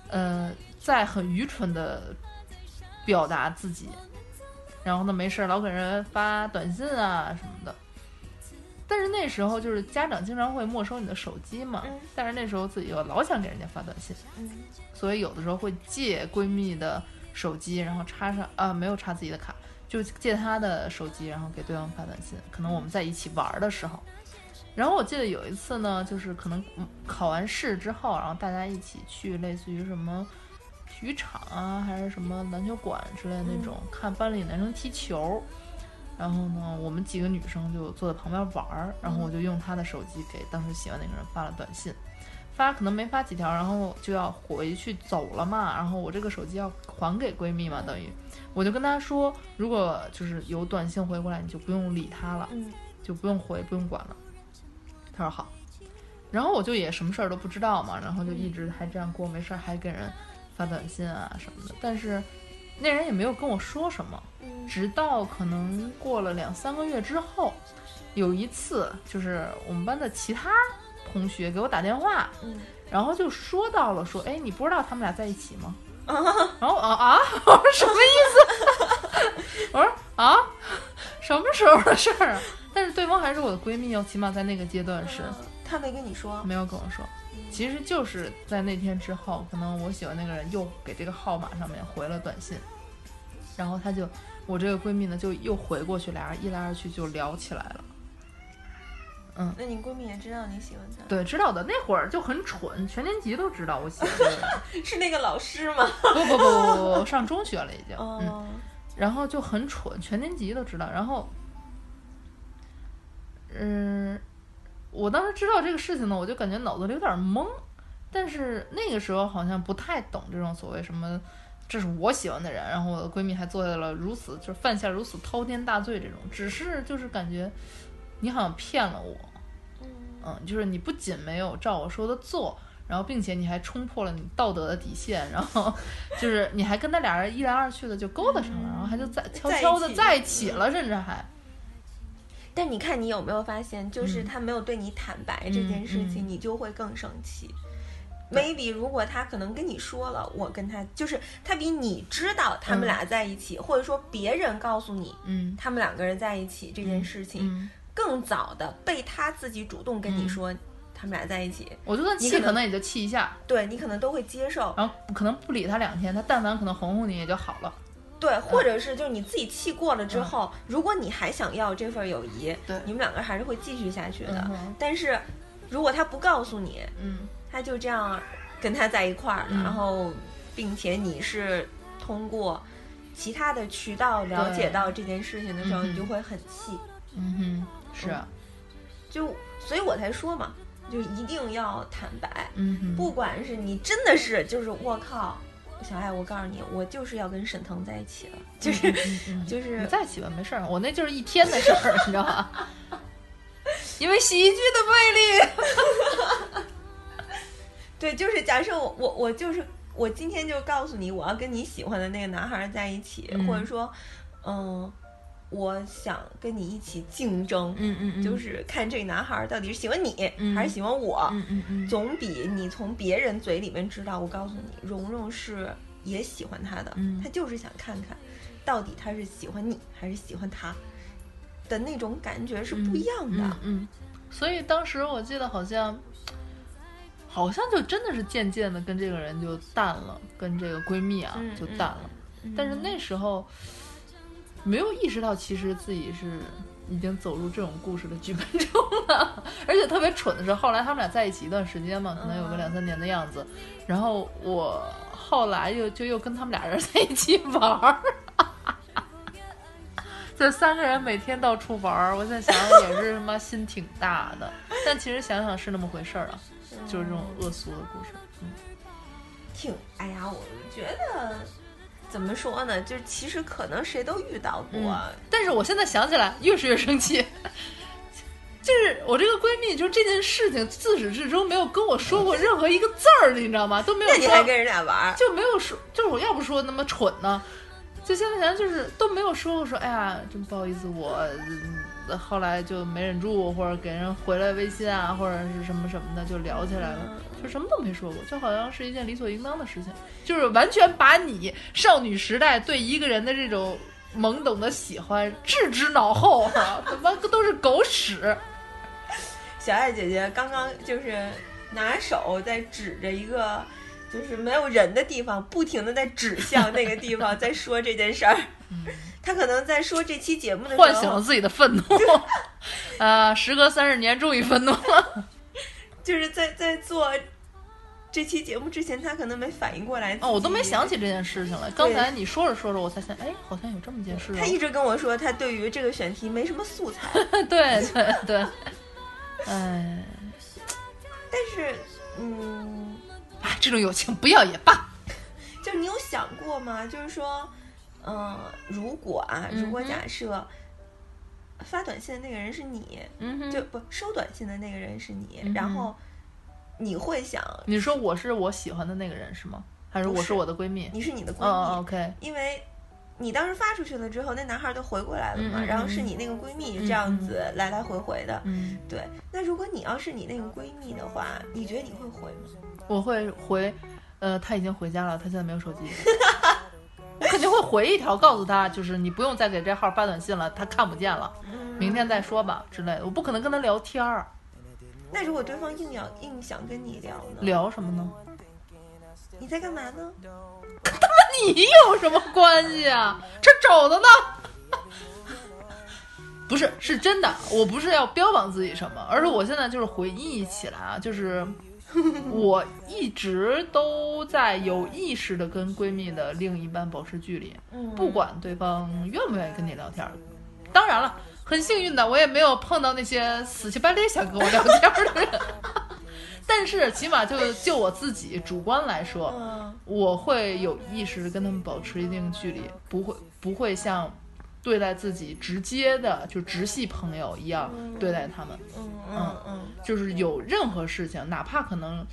呃，在很愚蠢的表达自己，然后呢没事儿老给人发短信啊什么的。但是那时候就是家长经常会没收你的手机嘛，嗯但是那时候自己又老想给人家发短信，嗯所以有的时候会借闺蜜的手机，然后插上啊没有插自己的卡，就借他的手机，然后给对方发短信。可能我们在一起玩儿的时候，然后我记得有一次呢，就是可能嗯考完试之后，然后大家一起去类似于什么体育场啊，还是什么篮球馆之类的那种，看班里男生踢球。然后呢，我们几个女生就坐在旁边玩儿，然后我就用他的手机给当时喜欢那个人发了短信。发可能没发几条，然后就要回去走了嘛，然后我这个手机要还给闺蜜嘛，等于我就跟他说，如果就是有短信回过来，你就不用理他了，嗯就不用回，不用管了。他说好，然后我就也什么事儿都不知道嘛，然后就一直还这样过，没事儿还给人发短信啊什么的，但是那人也没有跟我说什么，嗯直到可能过了两三个月之后，有一次就是我们班的其他同学给我打电话，嗯然后就说到了说，哎，你不知道他们俩在一起吗？<laughs> 然后啊啊，我说 <laughs> 什么意思？<laughs> 我说啊，什么时候的事儿啊？但是对方还是我的闺蜜要，起码在那个阶段是他没跟你说，没有跟我说。其实就是在那天之后，可能我喜欢那个人又给这个号码上面回了短信，然后他就我这个闺蜜呢就又回过去，俩人一来二去就聊起来了。那你闺蜜也知道你喜欢他，对，知道的那会儿就很蠢，全年级都知道我喜欢他。<laughs> 是那个老师吗？不不不不不不，上中学了已经。嗯，哦，然后就很蠢，全年级都知道。然后，嗯，我当时知道这个事情呢，我就感觉脑子里有点懵，但是那个时候好像不太懂这种所谓什么这是我喜欢的人，然后我的闺蜜还做下了如此就是犯下如此滔天大罪这种，只是就是感觉你好像骗了我，嗯，就是你不仅没有照我说的做，然后并且你还冲破了你道德的底线，然后就是你还跟他俩人一来二去的就勾搭上了，然后还就在悄悄的在一起了，甚至还。但你看，你有没有发现，就是嗯。他没有对你坦白这件事情，嗯。你就会更生气。maybe 如果他可能跟你说了，我跟他就是他比你知道他们俩在一起，或者说别人告诉你嗯。他们两个人在一起这件事情，嗯，更早的被他自己主动跟你说他们俩在一起，我就算你可能气可能也就气一下，对你可能都会接受。然后可能不理他两天，他但凡可能哄哄你也就好了。对，或者是就是你自己气过了之后，如果你还想要这份友谊，对你们两个还是会继续下去的。嗯但是如果他不告诉你，嗯他就这样跟他在一块儿然后并且你是通过其他的渠道了解到这件事情的时候，你就会很气。嗯哼，是啊，就所以我才说嘛，就一定要坦白，嗯，不管是你真的是就是我靠。小爱，我告诉你，我就是要跟沈腾在一起了，就是、嗯嗯就是你在一起吧，没事儿，我那就是一天的事儿，你知道吧？<laughs> 因为喜剧的魅力。<laughs> 对，就是假设我我我就是我今天就告诉你，我要跟你喜欢的那个男孩在一起，嗯或者说，嗯，我想跟你一起竞争，嗯嗯嗯，就是看这个男孩到底是喜欢你、嗯还是喜欢我，嗯嗯嗯，总比你从别人嘴里面知道。我告诉你，蓉蓉是也喜欢他的，嗯他就是想看看到底他是喜欢你还是喜欢他的那种感觉是不一样的。嗯嗯，所以当时我记得好像，好像就真的是渐渐的跟这个人就淡了，跟这个闺蜜啊嗯就淡了。嗯但是那时候没有意识到，其实自己是已经走入这种故事的剧本中了。而且特别蠢的是，后来他们俩在一起一段时间嘛，可能有个两三年的样子。然后我后来又就又跟他们俩人在一起玩儿。这 <laughs> 三个人每天到处玩儿，我在想也是他妈心挺大的，但其实想想是那么回事儿啊，就是这种恶俗的故事。嗯挺，哎呀，我觉得怎么说呢？就是其实可能谁都遇到过，嗯但是我现在想起来，越是越生气。就是我这个闺蜜，就这件事情自始至终没有跟我说过任何一个字儿，你知道吗？都没有说，那你还跟人俩玩？就没有说，就是我要不说那么蠢呢，就现在想想就是都没有说过说，哎呀，真不好意思，我、嗯后来就没忍住，或者给人回了微信啊，或者是什么什么的，就聊起来了，就什么都没说过，就好像是一件理所应当的事情，就是完全把你少女时代对一个人的这种懵懂的喜欢置之脑后啊，他妈都是狗屎。<laughs> 小爱姐姐刚刚就是拿手在指着一个就是没有人的地方，不停的在指向那个地方，在说这件事儿。她可能在说这期节目的时候，唤醒了自己的愤怒，<laughs> 呃，时隔三十年，终于愤怒了。就是在在做这期节目之前，他可能没反应过来。哦，我都没想。起这件事情来。刚才你说着说着，我才想，哎，好像有这么件事、哦。她一直跟我说，他对于这个选题没什么素材，<laughs> 对对对，哎，但是，嗯，啊，这种友情不要也罢。<laughs> 就是你有想过吗？就是说，嗯、如果啊，如果假设发短信的那个人是你，嗯就不收短信的那个人是你，嗯然后你会想，你说我是我喜欢的那个人是吗？还是我是我的闺蜜？你是你的闺蜜，哦，OK，因为你当时发出去了之后，那男孩就回过来了嘛，然后是你那个闺蜜这样子来来回回的，嗯，对。那如果你要是你那个闺蜜的话，你觉得你会回吗？我会回，呃，他已经回家了，他现在没有手机。<laughs> 我肯定会回一条，告诉他，就是你不用再给这号发短信了，他看不见了，明天再说吧之类的。我不可能跟他聊天儿，那如果对方硬要硬想跟你聊呢？聊什么呢？你在干嘛呢？<laughs> 跟他妈你有什么关系啊？这肘子呢？<laughs> 不是，是真的，我不是要标榜自己什么，而是我现在就是回忆起来啊，就是 <laughs> 我一直都在有意识的跟闺蜜的另一半保持距离，嗯不管对方愿不愿意跟你聊天儿。当然了，很幸运的，我也没有碰到那些死乞白赖想跟我聊天儿的人。<laughs> 但是起码就就我自己主观来说，嗯我会有意识地跟他们保持一定距离，不会不会像对待自己直接的就直系朋友一样对待他们。嗯嗯嗯就是有任何事情，哪怕可能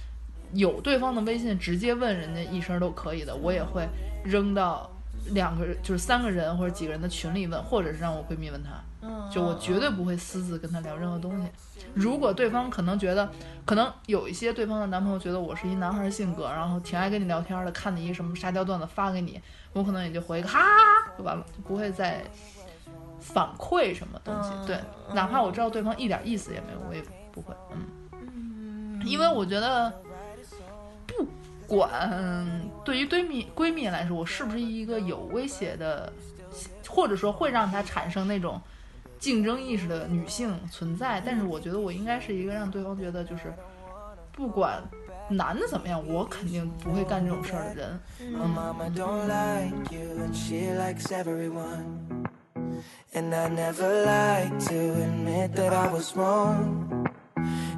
有对方的微信，直接问人家一声都可以的，我也会扔到两个人，就是三个人或者几个人的群里问，或者是让我闺蜜问他。嗯，就我绝对不会私自跟他聊任何东西。如果对方可能觉得，可能有一些对方的男朋友觉得我是一男孩性格，然后挺爱跟你聊天的，看你一什么沙雕段子发给你，我可能也就回一个哈哈哈就完了，就不会再反馈什么东西。嗯对，嗯哪怕我知道对方一点意思也没有，我也不会。嗯，因为我觉得不管对于闺蜜闺蜜来说，我是不是一个有威胁的，或者说会让她产生那种竞争意识的女性存在，但是我觉得我应该是一个让对方觉得就是不管男的怎么样，我肯定不会干这种事儿的人。My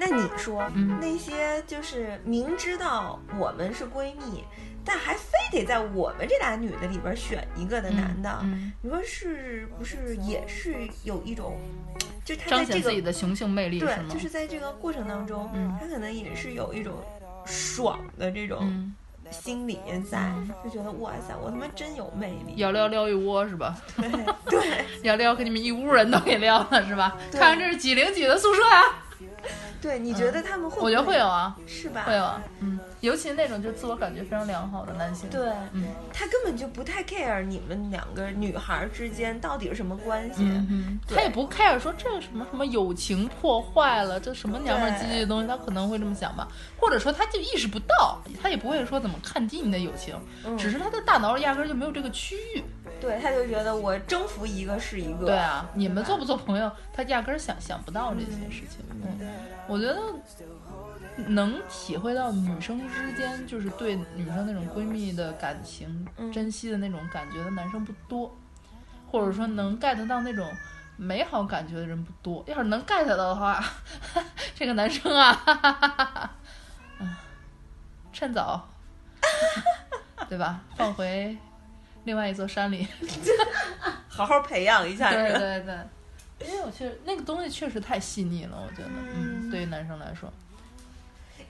那你说、嗯。那些就是明知道我们是闺蜜，但还非得在我们这俩女的里边选一个的男的，嗯。你说是不是也是有一种，就他在这彰显自己个的雄性魅力对？就是在这个过程当中，嗯。他可能也是有一种爽的这种嗯，心理在，就觉得哇塞，我他妈真有魅力。要撩撩一窝是吧？<laughs> 对对 <laughs> 要撩给你们一屋人都给撩了是吧？看看这是几零几的宿舍呀、<laughs> 对，你觉得他们会不我觉得会有啊，是吧？会有啊，嗯，尤其那种就自我感觉非常良好的男性，对，嗯他根本就不太 care 你们两个女孩之间到底是什么关系。嗯嗯，他也不 care 说这什么什么友情破坏了，这什么娘们儿唧唧的东西，他可能会这么想吧，或者说他就意识不到，他也不会说怎么看低你的友情，嗯只是他的大脑里压根儿就没有这个区域。对，他就觉得我征服一个是一个。对啊，你们做不做朋友，他压根儿想想不到这些事情。嗯，我觉得能体会到女生之间就是对女生那种闺蜜的感情、嗯珍惜的那种感觉的男生不多，或者说能 get 到那种美好感觉的人不多。要是能 get 到的话，<laughs> 这个男生啊，哈哈哈哈哈，嗯，趁早，<laughs> 对吧？放回另外一座山里。<laughs> 好好培养一下。对对对，因为我确实那个东西确实太细腻了，我觉得，嗯，嗯。对于男生来说，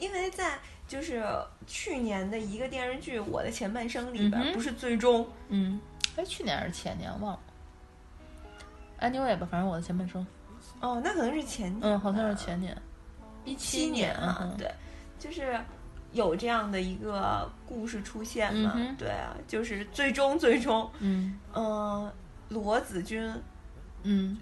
因为在就是去年的一个电视剧《我的前半生》里边，嗯不是最终嗯，哎，去年还是前年忘了，anyway 吧，反正我的前半生，哦，那可能是前年，嗯，好像是前年，一七年啊，嗯，对，就是。有这样的一个故事出现嘛？嗯对啊，就是最终最终，嗯。嗯、罗子君嗯。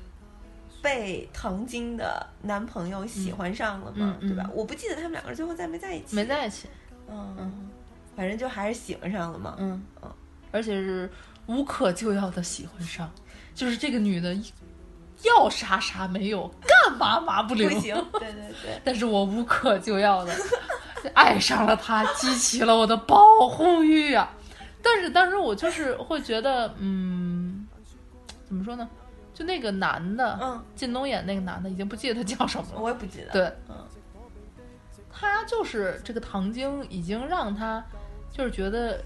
被唐晶的男朋友喜欢上了嘛，对吧？我不记得他们两个人最后在没在一起，没在一起，嗯，嗯。反正就还是喜欢上了嘛。嗯。嗯，而且是无可救药的喜欢上，就是这个女的要啥啥没有，干嘛嘛不灵，不行，对对对，<laughs> 但是我无可救药的爱上了他，激起了我的保护欲啊！<laughs> 但是当时我就是会觉得，嗯，怎么说呢？就那个男的，嗯，靳东演那个男的，已经不记得他叫什么了。我也不记得。对，嗯，他就是这个唐晶，已经让他就是觉得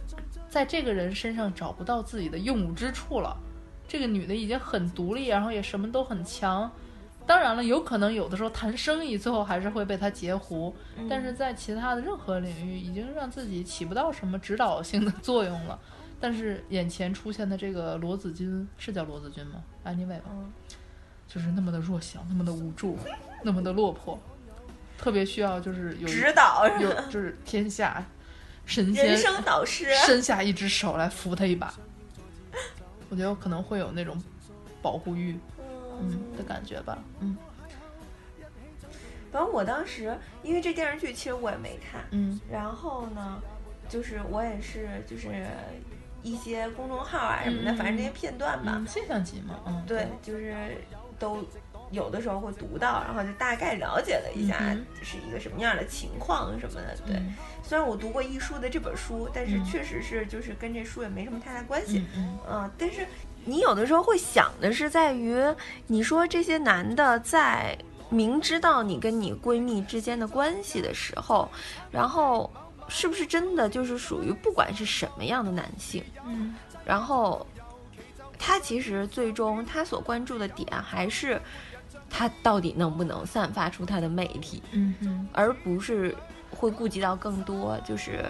在这个人身上找不到自己的用武之处了。这个女的已经很独立，然后也什么都很强。当然了，有可能有的时候谈生意，最后还是会被他截胡。嗯但是在其他的任何领域，已经让自己起不到什么指导性的作用了。但是眼前出现的这个罗子君是叫罗子君吗？Anyway 吧，嗯就是那么的弱小，那么的无助，那么的落魄，特别需要就是有指导有就是天下神仙人生导师，伸下一只手来扶他一把。我觉得可能会有那种保护欲，的感觉吧。嗯。反正我当时因为这电视剧其实我也没看，嗯。然后呢，就是我也是就是一些公众号啊什么的，嗯反正这些片段吧，嗯，现象级嘛，嗯，对，就是都有的时候会读到，然后就大概了解了一下嗯是一个什么样的情况什么的。对，嗯。虽然我读过一书的这本书，但是嗯。确实是就是跟这书也没什么太大关系。嗯嗯。嗯，但是你有的时候会想的是在于，你说这些男的在明知道你跟你闺蜜之间的关系的时候，然后是不是真的就是属于不管是什么样的男性，嗯然后他其实最终他所关注的点还是他到底能不能散发出他的魅力，嗯嗯而不是会顾及到更多就是。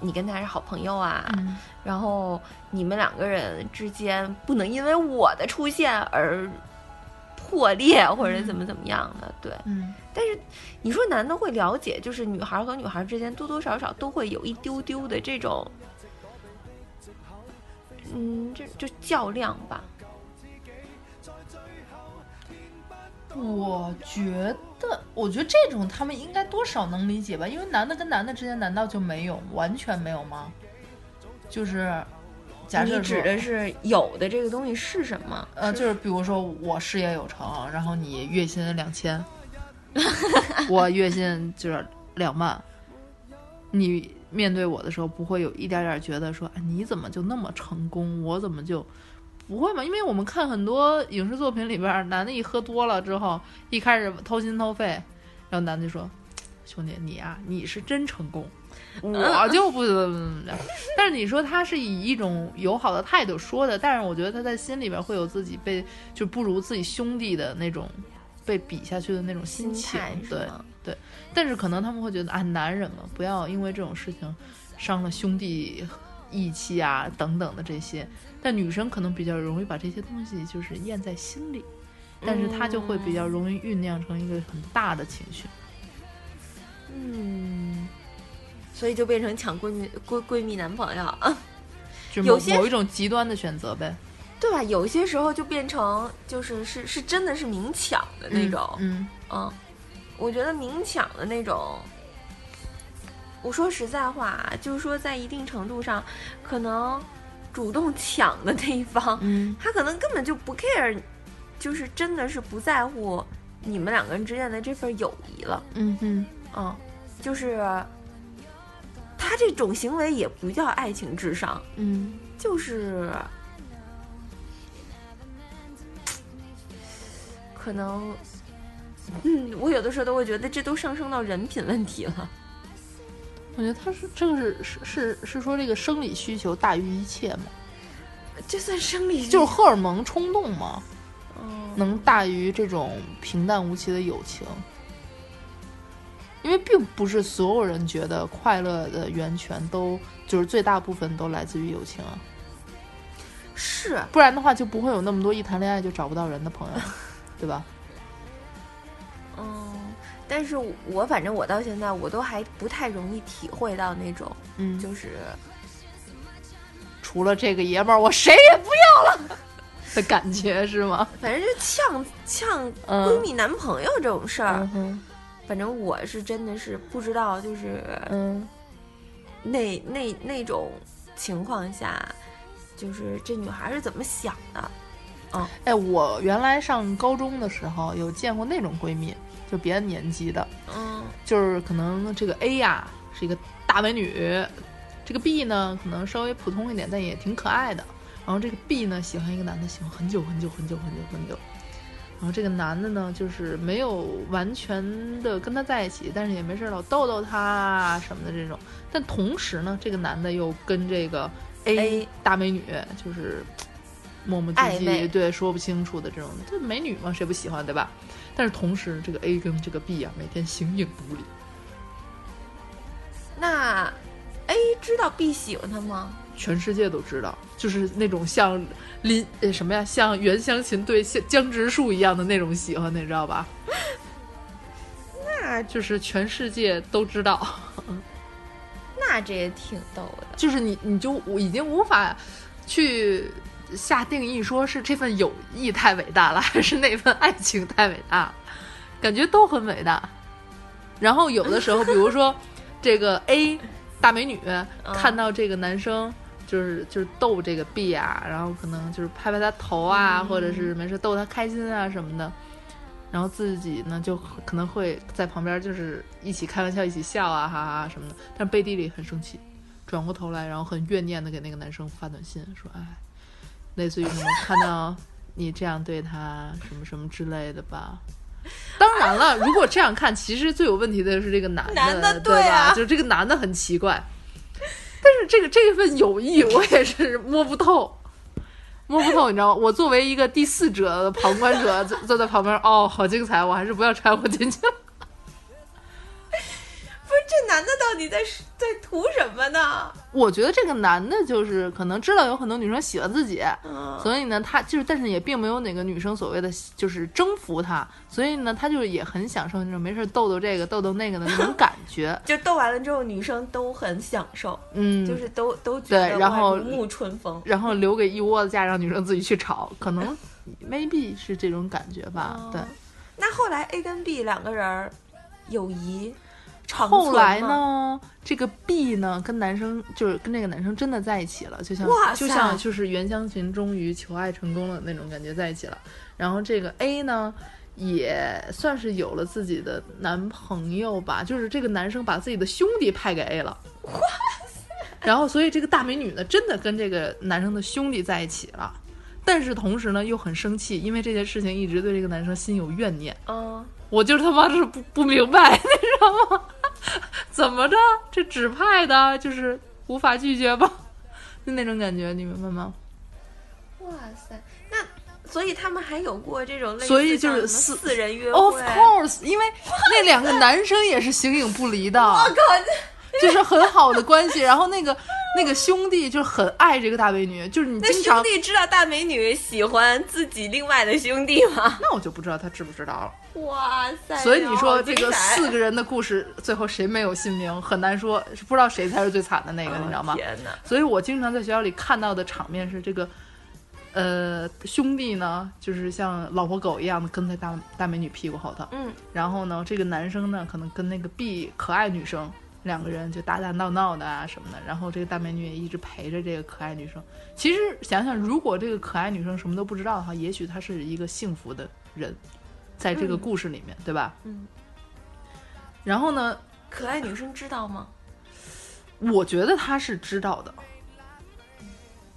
你跟他是好朋友啊，嗯然后你们两个人之间不能因为我的出现而破裂或者怎么怎么样的，对。嗯但是你说男的会了解，就是女孩和女孩之间多多少少都会有一丢丢的这种，嗯，这就较量吧。我觉得，我觉得这种他们应该多少能理解吧，因为男的跟男的之间难道就没有完全没有吗？就是假设你指的是有的这个东西是什么？呃，就是比如说我事业有成，然后你月薪两千，<laughs> 我月薪就是两万，你面对我的时候不会有一点点觉得说，哎，你怎么就那么成功，我怎么就不会嘛？因为我们看很多影视作品里边儿，男的一喝多了之后，一开始掏心掏肺，然后男的就说，兄弟你啊，你是真成功。我就不怎么怎么着，但是你说他是以一种友好的态度说的，但是我觉得他在心里边会有自己被就不如自己兄弟的那种被比下去的那种心心情对对。但是可能他们会觉得啊，男人嘛，不要因为这种事情伤了兄弟义气啊等等的这些。但女生可能比较容易把这些东西就是咽在心里，但是她就会比较容易酝酿成一个很大的情绪。嗯，所以就变成抢闺蜜闺闺蜜男朋友，<laughs> 就有些某某一种极端的选择呗，对吧？有些时候就变成就是是是真的是明抢的那种，嗯嗯，我觉得明抢的那种，我说实在话啊，就是说在一定程度上，可能主动抢的那一方，嗯。他可能根本就不 care，就是真的是不在乎你们两个人之间的这份友谊了，嗯嗯嗯，就是他这种行为也不叫爱情至上，嗯。就是可能，嗯，我有的时候都会觉得这都上升到人品问题了。我觉得他是这个是是是是说这个生理需求大于一切吗，这算生理就是荷尔蒙冲动嘛，嗯能大于这种平淡无奇的友情。因为并不是所有人觉得快乐的源泉都就是最大部分都来自于友情啊，是不然的话就不会有那么多一谈恋爱就找不到人的朋友，对吧？嗯，但是我反正我到现在我都还不太容易体会到那种嗯，就是除了这个爷们儿，我谁也不要了 <laughs> 的感觉是吗？反正就呛呛嗯。闺蜜男朋友这种事儿，嗯反正我是真的是不知道，就是嗯。那那那种情况下，就是这女孩是怎么想的？嗯。哎，我原来上高中的时候有见过那种闺蜜，就别的年级的，嗯就是可能这个 A 呀是一个大美女，这个 B 呢可能稍微普通一点，但也挺可爱的。然后这个 B 呢喜欢一个男的，喜欢很久很久很久很久很久。然后这个男的呢，就是没有完全的跟他在一起，但是也没事老逗逗他啊什么的这种。但同时呢，这个男的又跟这个 A, A 大美女就是 <tsk> 磨磨唧唧，对，说不清楚的这种，这美女嘛，谁不喜欢对吧？但是同时，这个 A 跟这个 B 啊，每天形影不离。那 A 知道 B 喜欢他吗？全世界都知道，就是那种像林呃什么呀，像袁湘琴对像江直树一样的那种喜欢，你知道吧？<laughs> 那就是全世界都知道，<laughs> 那这也挺逗的。就是你你就已经无法去下定义说是这份友谊太伟大了，还是那份爱情太伟大了？感觉都很伟大。然后有的时候，比如说 <laughs> 这个 A 大美女看到这个男生就是就是逗这个 B 啊，然后可能就是拍拍他头啊，或者是没事逗他开心啊什么的。然后自己呢，就可能会在旁边就是一起开玩笑，一起笑啊，哈哈什么的。但是背地里很生气，转过头来，然后很怨念的给那个男生发短信说：“哎，类似于什么看到你这样对他什么什么之类的吧。<laughs> ”当然了，如果这样看，其实最有问题的是这个男的，男的对吧？就是这个男的很奇怪。但是这个这份友谊，我也是摸不透。<laughs> 摸不透，你知道吗？我作为一个第四者的、旁观者，坐坐在旁边，哦，好精彩！我还是不要掺和进去了。这男的到底在在图什么呢？我觉得这个男的就是可能知道有很多女生喜欢自己，嗯，所以呢，他就是，但是也并没有哪个女生所谓的就是征服他，所以呢，他就是也很享受那种没事逗逗这个逗逗那个的那种感觉。<laughs> 就逗完了之后，女生都很享受，嗯，就是都都觉得对然后如沐春风。<laughs> 然后留给一窝子架，让女生自己去吵，可能 maybe 是这种感觉吧。哦对，那后来 A 跟 B 两个人儿友谊长后来？呢，这个 B 呢跟男生就是跟这个男生真的在一起了，就像哇就像就是袁湘琴终于求爱成功了那种感觉在一起了。然后这个 A 呢。也算是有了自己的男朋友吧，就是这个男生把自己的兄弟派给 A 了，哇塞然后所以这个大美女呢，真的跟这个男生的兄弟在一起了，但是同时呢又很生气，因为这件事情一直对这个男生心有怨念。嗯，我就是他妈是不不明白，你知道吗？<laughs> 怎么着？这指派的，就是无法拒绝吧？<laughs> 就那种感觉，你明白吗？哇塞，那所以他们还有过这种类似所以就是四人约 Of。course，因为那两个男生也是形影不离的，我靠，就是很好的关系。然后那个那个兄弟就是很爱这个大美女，就是你经常，那兄弟知道大美女喜欢自己另外的兄弟吗？<laughs> 那我就不知道他知不知道了。哇塞！所以你说这个四个人的故事，最后谁没有姓名，很难说，不知道谁才是最惨的那个，你知道吗？天哪！所以我经常在学校里看到的场面是这个，呃，兄弟呢，就是像老婆狗一样的跟在大大美女屁股后头，嗯，然后呢，这个男生呢，可能跟那个 B 可爱女生两个人就打打闹闹的啊什么的，然后这个大美女也一直陪着这个可爱女生。其实想想，如果这个可爱女生什么都不知道的话，也许她是一个幸福的人，在这个嗯故事里面，对吧？嗯。然后呢，可爱女生知道吗？我觉得她是知道的，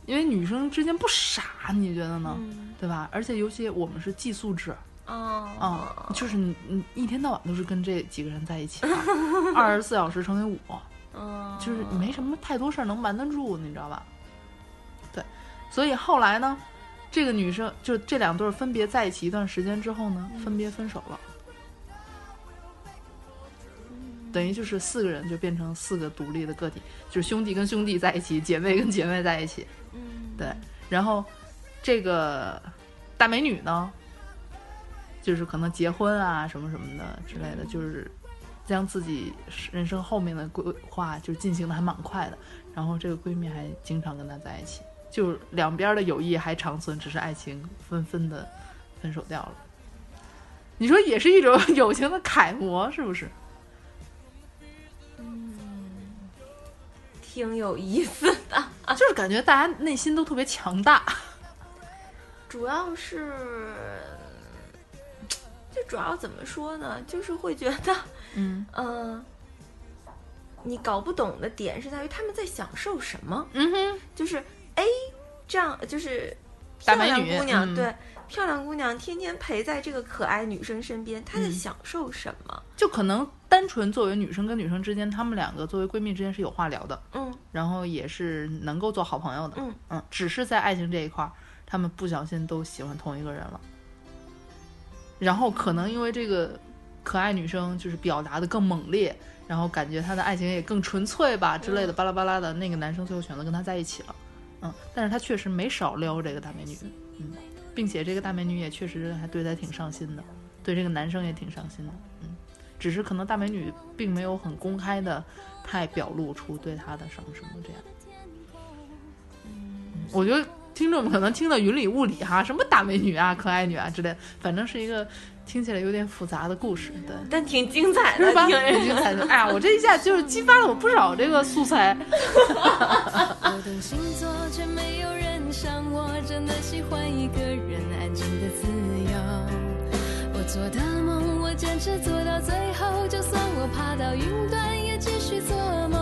因为女生之间不傻，你觉得呢？嗯对吧？而且尤其我们是寄宿制哦啊、就是你你一天到晚都是跟这几个人在一起的，二十四小时乘以五，嗯，就是没什么太多事儿能瞒得住，你知道吧？对，所以后来呢，这个女生就这两对分别在一起一段时间之后呢，分别分手了。等于就是四个人就变成四个独立的个体，就是兄弟跟兄弟在一起，姐妹跟姐妹在一起。嗯，对，然后这个大美女呢，就是可能结婚啊什么什么的之类的，就是将自己人生后面的规划就进行的还蛮快的。然后这个闺蜜还经常跟他在一起，就是两边的友谊还长存，只是爱情纷纷的分手掉了。你说也是一种 <laughs> 友情的楷模，是不是？嗯挺有意思的。<laughs> 就是感觉大家内心都特别强大。<laughs> 主要是，就主要怎么说呢？就是会觉得，嗯嗯、你搞不懂的点是在于他们在享受什么。嗯哼，就是 A 这样，就是漂亮姑娘，嗯对漂亮姑娘天天陪在这个可爱女生身边，她在嗯享受什么？就可能单纯作为女生跟女生之间，她们两个作为闺蜜之间是有话聊的，嗯然后也是能够做好朋友的。嗯只是在爱情这一块儿，她们不小心都喜欢同一个人了。然后可能因为这个可爱女生就是表达的更猛烈，然后感觉她的爱情也更纯粹吧之类的，巴拉巴拉的。那个男生最后选择跟她在一起了，嗯，但是他确实没少撩这个大美女，嗯，并且这个大美女也确实还对他挺上心的，对这个男生也挺上心的，嗯，只是可能大美女并没有很公开的太表露出对他的什么什么这样。嗯我觉得听众们可能听得云里雾里哈，什么大美女啊、可爱女啊之类的，反正是一个听起来有点复杂的故事，对。但挺精彩的，是吧？挺挺精彩的。哎呀，我这一下就是激发了我不少这个素材。<laughs> 我的星座，却没有人像我，真的喜欢一个人安静的自由。我做的梦，我坚持做到最后，就算我爬到云端，也继续做梦。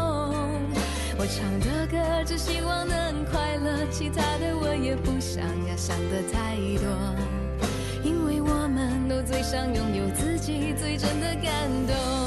我唱的歌，只希望能快乐，其他的我也不想要想的太多。因为我们都最想拥有自己最真的感动。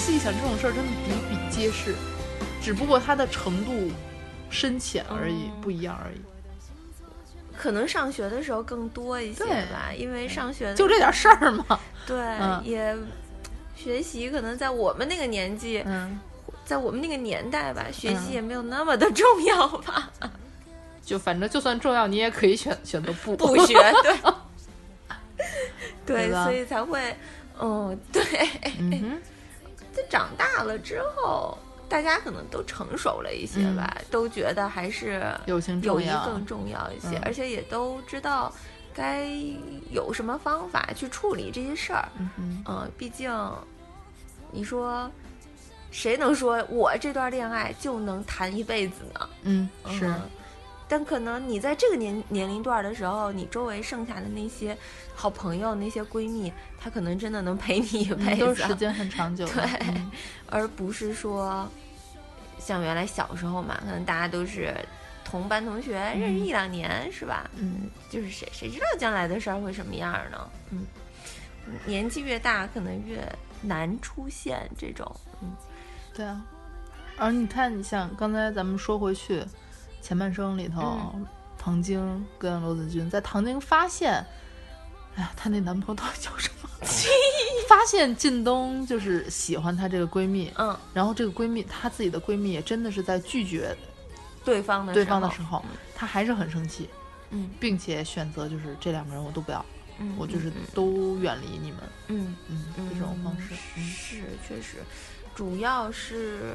细一想，这种事儿真的比比皆是，只不过它的程度深浅而已，不一样而已。可能上学的时候更多一些吧，因为上学就这点事儿嘛。<laughs> 对、嗯。也学习可能在我们那个年纪，嗯，在我们那个年代吧，学习嗯。也没有那么的重要吧，<laughs> 就反正就算重要，你也可以选选择不不学对，<laughs> 对，对所以才会，嗯，对，嗯长大了之后。大家可能都成熟了一些吧，都觉得还是友情友谊。更重要一些，嗯而且也都知道该有什么方法去处理这些事儿。嗯毕竟你说谁能说我这段恋爱就能谈一辈子呢？嗯，是，嗯但可能你在这个年年龄段的时候，你周围剩下的那些好朋友、那些闺蜜，她可能真的能陪你一辈嗯都，是时间很长久的。对嗯而不是说像原来小时候嘛，可能大家都是同班同学，认识一两年是吧？嗯，就是谁谁知道将来的事儿会什么样儿呢？嗯，年纪越大，可能越难出现这种。嗯，对啊。而你看，你像刚才咱们说回去，前半生里头，嗯。唐晶跟罗子君在唐晶发现，哎呀，她那男朋友到底叫什么？<laughs> 发现靳东就是喜欢她这个闺蜜，嗯，然后这个闺蜜她自己的闺蜜也真的是在拒绝对方的对方的时时候，她还是很生气，嗯。并且选择就是这两个人我都不要，嗯，我就是嗯都远离你们，嗯嗯，嗯这种方式，嗯。是确实，主要是。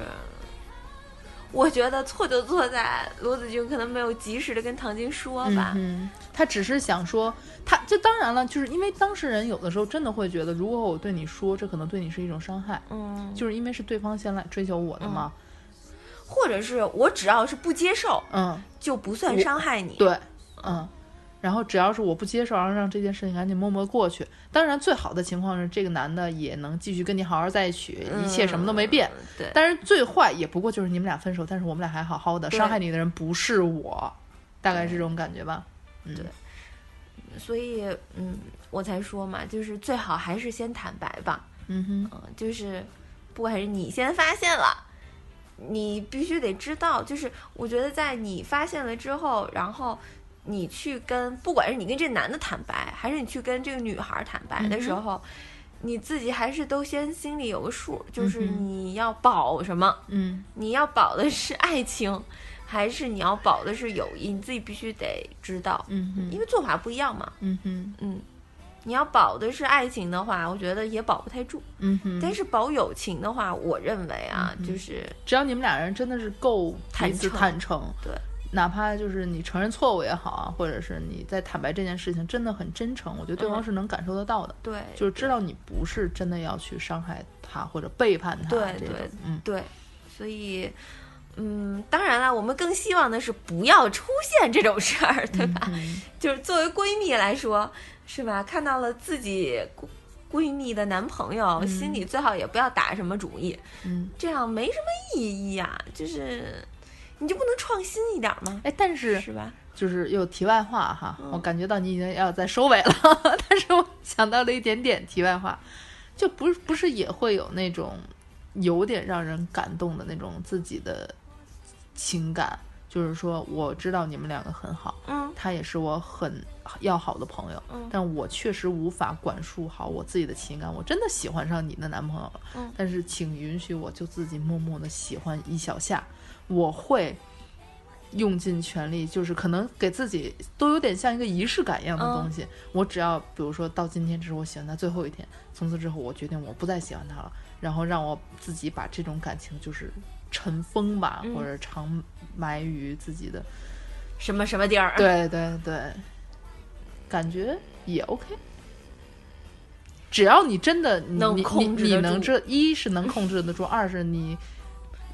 我觉得错就错在罗子君可能没有及时的跟唐晶说吧，嗯，他只是想说，他就当然了，就是因为当事人有的时候真的会觉得，如果我对你说，这可能对你是一种伤害，嗯，就是因为是对方先来追求我的嘛，或者是我只要是不接受，嗯，就不算伤害你。对，嗯，然后只要是我不接受，然后让这件事情赶紧默默过去。当然，最好的情况是这个男的也能继续跟你好好在一起，一切什么都没变。嗯对，但是最坏也不过就是你们俩分手，但是我们俩还好好的，伤害你的人不是我，大概是这种感觉吧。嗯，对所以嗯，我才说嘛，就是最好还是先坦白吧。嗯哼，嗯，就是不管是你先发现了，你必须得知道，就是我觉得在你发现了之后，然后你去跟，不管是你跟这男的坦白，还是你去跟这个女孩坦白的时候，你自己还是都先心里有个数，就是你要保什么，嗯。你要保的是爱情，还是你要保的是友谊，你自己必须得知道，嗯哼，因为做法不一样嘛。嗯哼，嗯，你要保的是爱情的话，我觉得也保不太住。嗯哼，但是保友情的话，我认为啊，嗯就是只要你们俩人真的是够彼此坦诚坦诚，对，哪怕就是你承认错误也好啊，或者是你在坦白这件事情真的很真诚，我觉得对方嗯是能感受得到的，对，就是知道你不是真的要去伤害他或者背叛他对对，嗯对，所以，嗯，当然了，我们更希望的是不要出现这种事儿，对吧？嗯 <laughs> 就是作为闺蜜来说，是吧？看到了自己闺闺蜜的男朋友，嗯心里最好也不要打什么主意，嗯，这样没什么意义啊。就是你就不能创新一点吗？哎，但是是吧？就是有题外话哈，嗯我感觉到你已经要在收尾了，<laughs> 但是我想到了一点点题外话，就不是不是也会有那种有点让人感动的那种自己的情感，就是说我知道你们两个很好，嗯他也是我很要好的朋友，嗯但我确实无法管束好我自己的情感，我真的喜欢上你的男朋友了，嗯但是请允许我就自己默默的喜欢一小下，我会。用尽全力，就是可能给自己都有点像一个仪式感一样的东西。我只要比如说到今天，这是我喜欢他最后一天，从此之后我决定我不再喜欢他了，然后让我自己把这种感情就是尘封吧，嗯或者长埋于自己的什么什么地儿？，对对对，感觉也 OK。只要你真的你能控制你能这一是能控制得住，二是你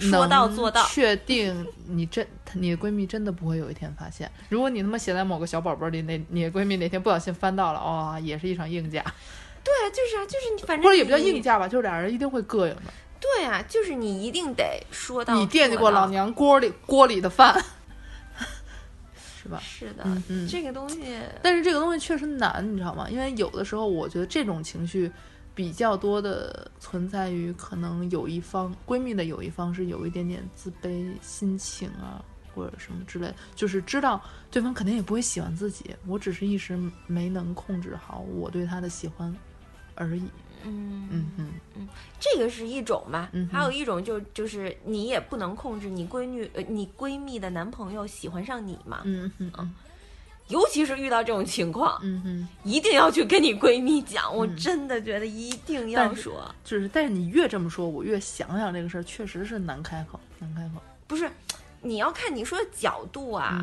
说到做到确定你真你的闺蜜真的不会有一天发现。如果你他妈写在某个小宝贝里，那你的闺蜜哪天不小心翻到了，哇、也是一场硬架，<laughs> 对啊，就是啊，就是你，反正或者也不叫硬。架吧，就是俩人一定会膈应的。对啊，就是你一定得说到你惦记过老娘锅里锅里的饭，<laughs> 是吧？是的，嗯嗯这个东西，但是这个东西确实难，你知道吗？因为有的时候，我觉得这种情绪比较多的存在于可能有一方闺蜜的有一方是有一点点自卑心情啊，或者什么之类的，就是知道对方肯定也不会喜欢自己，我只是一时没能控制好我对他的喜欢而已。嗯。嗯嗯嗯这个是一种吧，嗯还有一种就就是你也不能控制你闺女呃你闺蜜的男朋友喜欢上你嘛，嗯嗯嗯尤其是遇到这种情况，嗯嗯，一定要去跟你闺蜜讲，我嗯真的觉得一定要说，就是，但是你越这么说，我越想想这个事儿，确实是难开口，难开口。不是。你要看你说的角度啊，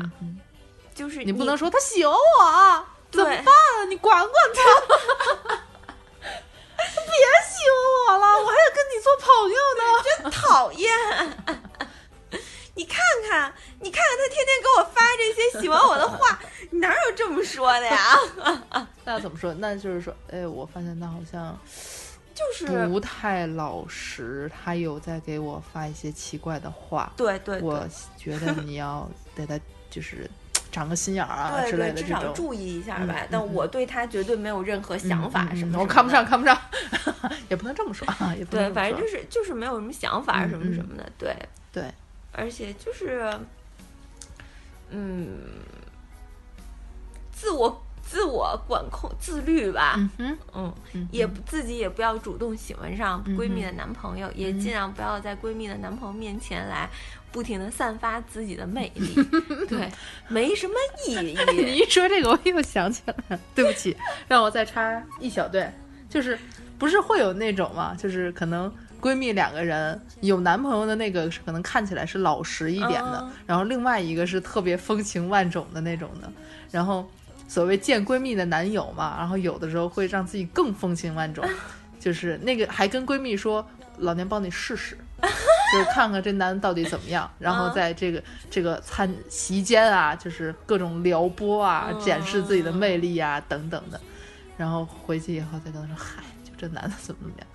就是你不能说他喜欢我啊，怎么办啊？你管管他。他 <laughs> 别喜欢我了，我还得跟你做朋友呢。<laughs> 真讨厌。你看看，你看看他天天给我发这些喜欢我的话，<laughs> 哪有这么说的呀？<laughs> 那怎么说？那就是说，哎，我发现他好像就是不太老实，他有在给我发一些奇怪的话。对对我觉得你要对他就是长个心眼儿啊对 <laughs> 之类的，至。少注意一下吧。但我对他绝对没有任何想法什么什么嗯我看不上，看不上，也不能这么说啊，也不能对，反正就是就是没有什么想法嗯什么嗯什么的。对，对，而且就是，嗯，自我自我管控、自律吧。嗯，嗯，嗯也不自己也不要主动喜欢上嗯闺蜜的男朋友，也尽量不要在闺蜜的男朋友面前来不停的散发自己的魅力，<laughs> 对，没什么意义 <laughs> 你。一说这个，我又想起来了，对不起，让我再插一小段，就是不是会有那种嘛，就是可能闺蜜两个人有男朋友的那个是可能看起来是老实一点的，嗯。然后另外一个是特别风情万种的那种的，然后所谓见闺蜜的男友嘛，然后有的时候会让自己更风情万种，<laughs> 就是那个还跟闺蜜说，老娘帮你试试。<laughs> 就是看看这男的到底怎么样，然后嗯在这个这个餐席间啊，就是各种撩拨啊，嗯。展示自己的魅力啊，等等的，然后回去以后再跟他说，嗨，就这男的怎么怎么样，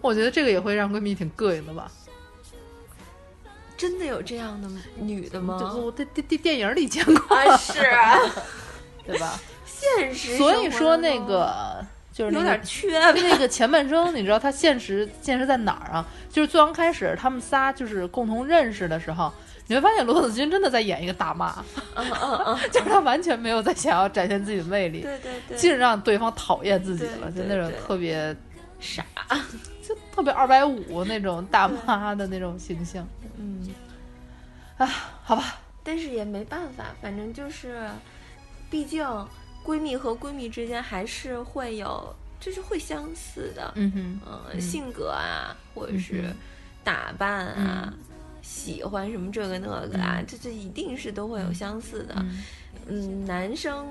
我觉得这个也会让闺蜜挺膈应的吧？真的有这样的女的吗？就是我在电电电影里见过，啊，是啊，<laughs> 对吧？现实所以说那个就是那有点缺吧。<laughs> 那个前半生，你知道他现实现实在哪儿啊？就是最刚开始他们仨就是共同认识的时候，你会发现罗子君真的在演一个大妈，嗯嗯嗯，<laughs> 就是他完全没有在想要展现自己的魅力，对对对，尽让对方讨厌自己了，就对那种特别傻。就特别二百五那种大妈的那种形象。嗯，啊，好吧，但是也没办法，反正就是，毕竟闺蜜和闺蜜之间还是会有，就是会相似的，嗯哼，呃，嗯性格啊，或者是嗯打扮啊。嗯喜欢什么这个那个啊，嗯这这一定是都会有相似的。嗯嗯，男生，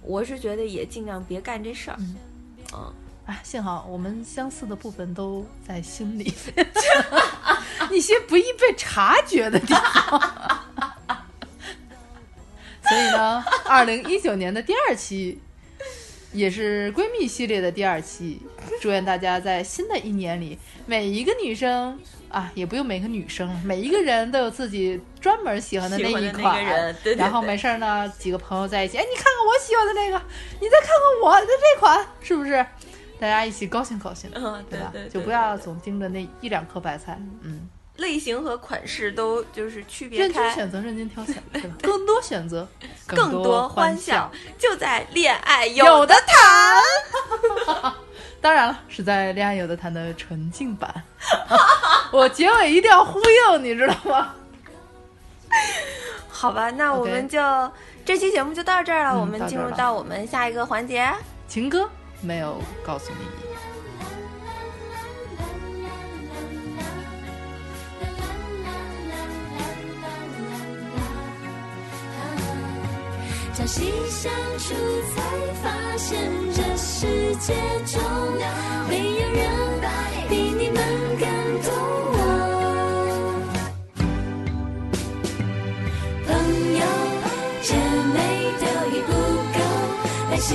我是觉得也尽量别干这事儿。嗯嗯，哎，幸好我们相似的部分都在心里，<laughs> 一些不易被察觉的地方。<laughs> 所以呢，二零一九年的第二期，也是闺蜜系列的第二期，祝愿大家在新的一年里，每一个女生啊，也不用每个女生，每一个人都有自己专门喜欢的那一款，对对对然后没事儿呢，几个朋友在一起，哎，你看看我喜欢的那个，你再看看我的这款，是不是？大家一起高兴高兴，嗯，对吧？就不要总盯着那一两颗白菜，嗯，类型和款式都就是区别任君开，选择，任君挑选，对吧？<laughs> 更多选择，更多多欢笑笑。就在恋爱有有的谈。<laughs> 当然了，是在《恋爱有的谈》的纯净版。<laughs> 我结尾一定要呼应，你知道吗？好吧，那我们就这期节目就到这儿了，嗯我们进入到我们下一个环节。情歌没有告诉你。朝夕相处，才发现这世界中没有人比你们更懂我。朋友、姐妹都已不够来形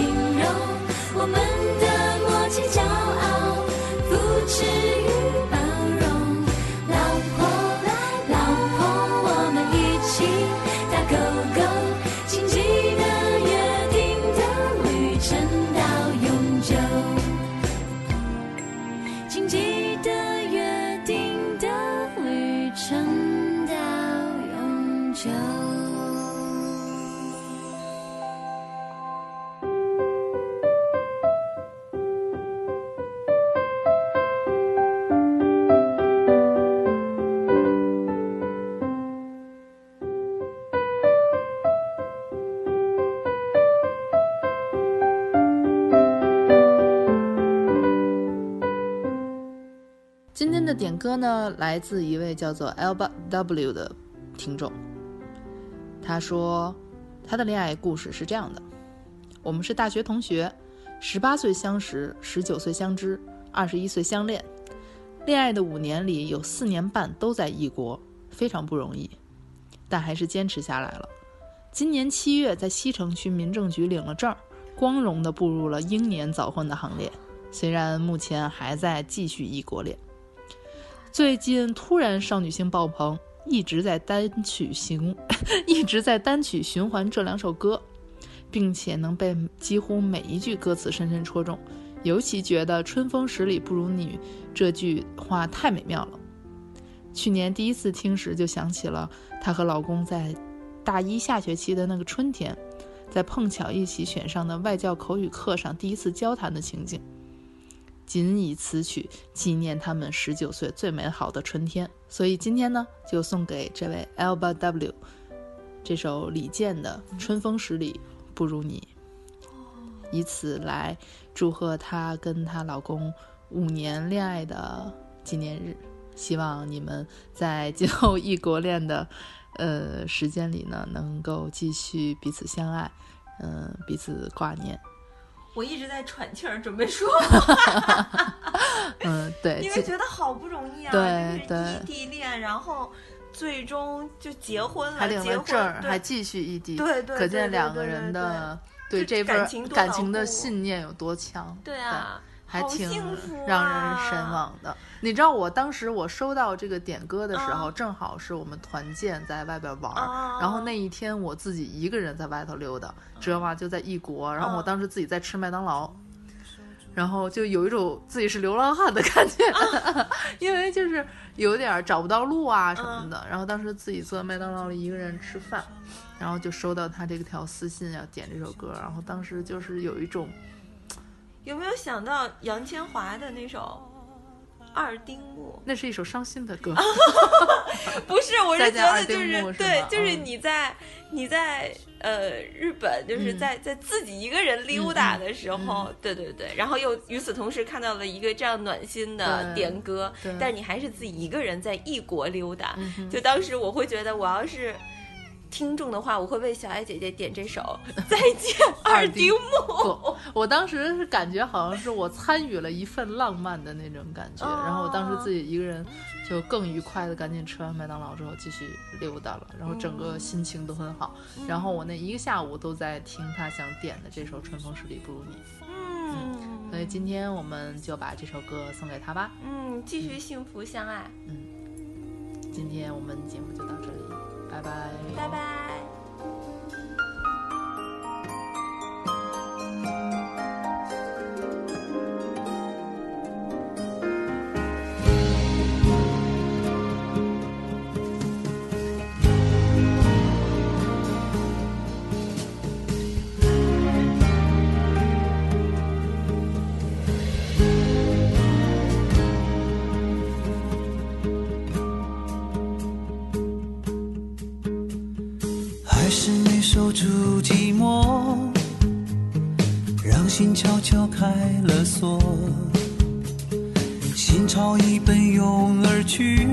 点歌呢，来自一位叫做 Alba W 的听众。他说，他的恋爱故事是这样的：我们是大学同学，十八岁相识，十九岁相知，二十一岁相恋。恋爱的五年里，有四年半都在异国，非常不容易，但还是坚持下来了。今年七月，在西城区民政局领了证，光荣地步入了英年早婚的行列。虽然目前还在继续异国恋。最近突然少女心爆棚，一直在单曲循，<laughs> 一直在单曲循环这两首歌，并且能被几乎每一句歌词深深戳中。尤其觉得“春风十里不如你”这句话太美妙了。去年第一次听时，就想起了她和老公在大一下学期的那个春天，在碰巧一起选上的外教口语课上第一次交谈的情景。仅以此曲纪念他们十九岁最美好的春天。所以今天呢，就送给这位 Alba W 这首李健的《春风十里不如你》，以此来祝贺她跟她老公五年恋爱的纪念日。希望你们在今后异国恋的呃时间里呢，能够继续彼此相爱，嗯、彼此挂念。我一直在喘气儿，准备说话，嗯，对，因就为觉得好不容易啊，对就是异地恋，然后最终就结婚了，还领了证还继续异地，对对可见对对对两个人的对这份儿感情的信念有多强。对啊，还挺让啊人神往的。你知道我当时我收到这个点歌的时候，啊正好是我们团建在外边玩然后那一天我自己一个人在外头溜达，知道吗？就在异国，然后我啊当时自己在吃麦当劳。然后就有一种自己是流浪汉的感觉，<laughs> 因为就是有点儿找不到路啊什么的。然后当时自己坐在麦当劳里一个人吃饭，然后就收到他这个条私信要点这首歌，然后当时就是有一种有没有想到杨千嬅的那首《二丁目。那是一首伤心的歌。<laughs>》？不是，我是觉得就是，对就是嗯你在你在呃日本，就是嗯。在在自己一个人溜达的时候，对对对，然后又与此同时看到了一个这样暖心的点歌，但是你还是自己一个人在异国溜达，嗯就当时我会觉得，我要是听众的话，我会为小爱姐姐点这首 <laughs>《再见二丁目》。不，我当时是感觉好像是我参与了一份浪漫的那种感觉，哦然后我当时自己一个人就更愉快的赶紧吃完麦当劳之后继续溜达了，然后整个心情都很好。然后我那一个下午都在听他想点的这首《春风十里不如你》，嗯所以今天我们就把这首歌送给他吧。嗯，继续幸福相爱，嗯今天我们节目就到这里，拜拜，拜拜。住寂寞让心悄悄开了锁。心潮已奔涌而去